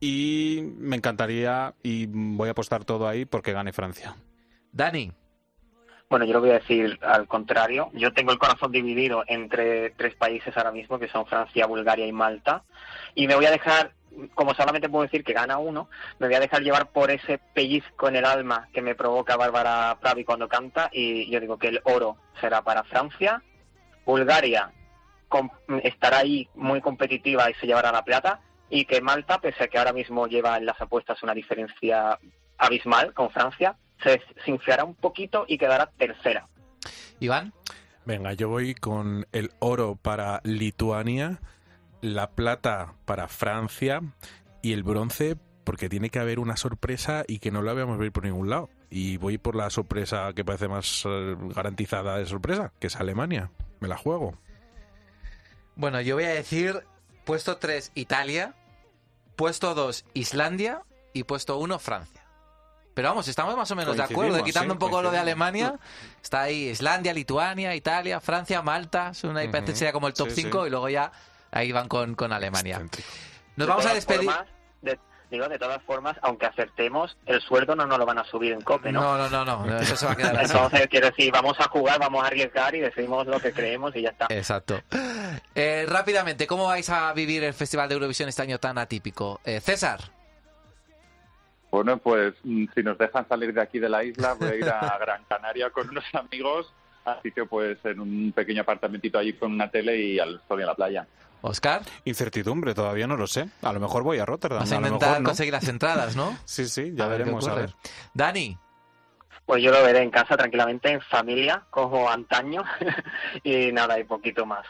Y me encantaría, y voy a apostar todo ahí porque gane Francia.
Dani.
Bueno, yo lo voy a decir al contrario. Yo tengo el corazón dividido entre tres países ahora mismo, que son Francia, Bulgaria y Malta. Y me voy a dejar, como solamente puedo decir que gana uno, me voy a dejar llevar por ese pellizco en el alma que me provoca Bárbara Pravi cuando canta. Y yo digo que el oro será para Francia. Bulgaria estará ahí muy competitiva y se llevará la plata. Y que Malta, pese a que ahora mismo lleva en las apuestas una diferencia abismal con Francia, se, se inflará un poquito y quedará tercera.
Iván.
Venga, yo voy con el oro para Lituania, la plata para Francia y el bronce porque tiene que haber una sorpresa y que no la veamos ver por ningún lado. Y voy por la sorpresa que parece más eh, garantizada de sorpresa, que es Alemania. Me la juego.
Bueno, yo voy a decir puesto 3 Italia, puesto 2 Islandia y puesto 1 Francia. Pero vamos, estamos más o menos de acuerdo,
Coincidimos,
quitando
sí,
un poco lo de. Alemania. Está ahí Islandia, Lituania, Italia, Francia, Malta. Es una
Ujú.
sería como el top
Sí,
5
sí.
y luego ya ahí van con, con Alemania. Nos
De
vamos a despedir.
formas, de, digo, de todas formas, aunque acertemos, el sueldo no nos lo van a subir en COPE, ¿no?
No, no, no, no, eso se va a quedar así.
Entonces, quiero decir, vamos a jugar, vamos a arriesgar y decimos lo que creemos y ya está.
Exacto. Eh, rápidamente, ¿cómo vais a vivir el Festival de Eurovisión este año tan atípico? Eh, César.
Bueno, pues mm, si nos dejan salir de aquí de la isla, voy a ir a Gran Canaria con unos amigos, así que pues en un pequeño apartamentito allí con una tele y al sol y a la playa.
Oscar.
Incertidumbre, todavía no lo sé. A lo mejor voy a Rotterdam.
Vas a
a lo
intentar
mejor no.
conseguir las entradas, ¿no?
Sí, sí, ya
A
veremos, a ver.
Dani.
Pues yo lo veré en casa tranquilamente, en familia, cojo antaño y nada, y poquito más.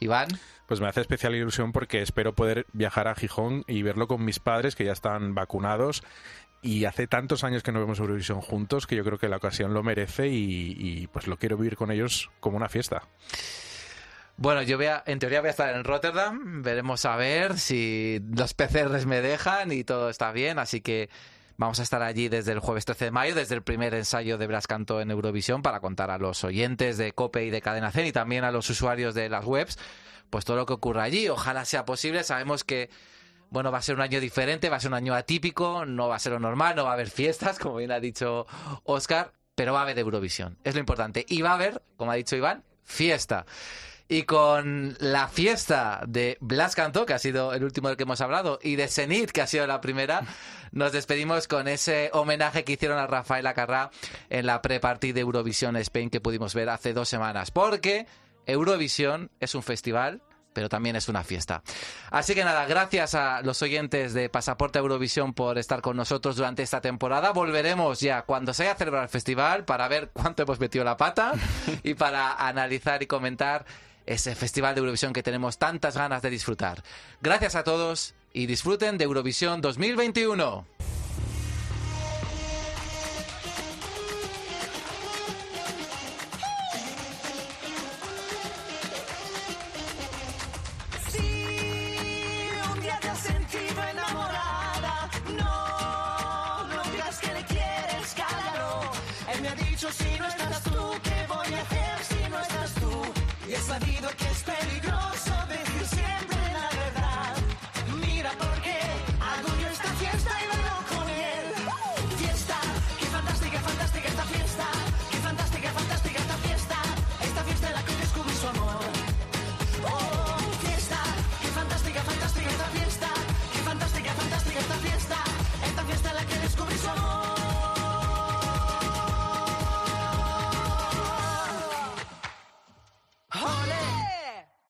Iván.
Pues me hace especial ilusión porque espero poder viajar a Gijón y verlo con mis padres que ya están vacunados. Y hace tantos años que no vemos Eurovisión juntos que yo creo que la ocasión lo merece y, pues lo quiero vivir con ellos como una fiesta.
Bueno, yo voy a, en teoría voy a estar en Rotterdam. Veremos a ver si los PCRs me dejan y todo está bien. Así que vamos a estar allí desde el jueves 13 de mayo, desde el primer ensayo de Blas Canto en Eurovisión, para contar a los oyentes de COPE y de Cadena Zen y también a los usuarios de las webs, pues todo lo que ocurra allí. Ojalá sea posible. Sabemos que bueno, va a ser un año diferente, va a ser un año atípico, no va a ser lo normal, no va a haber fiestas, como bien ha dicho Oscar, pero va a haber Eurovisión. Es lo importante. Y va a haber, como ha dicho Iván, fiesta. Y con la fiesta de Blas Cantó, que ha sido el último del que hemos hablado, y de Zenit, que ha sido la primera, nos despedimos con ese homenaje que hicieron a Rafael Acarrá en la pre-party de Eurovisión Spain que pudimos ver hace dos semanas. Porque Eurovisión es un festival pero también es una fiesta. Así que nada, gracias a los oyentes de Pasaporte Eurovisión por estar con nosotros durante esta temporada. Volveremos ya cuando se haya celebrado el festival para ver cuánto hemos metido la pata y para analizar y comentar ese festival de Eurovisión que tenemos tantas ganas de disfrutar. Gracias a todos y disfruten de Eurovisión 2021.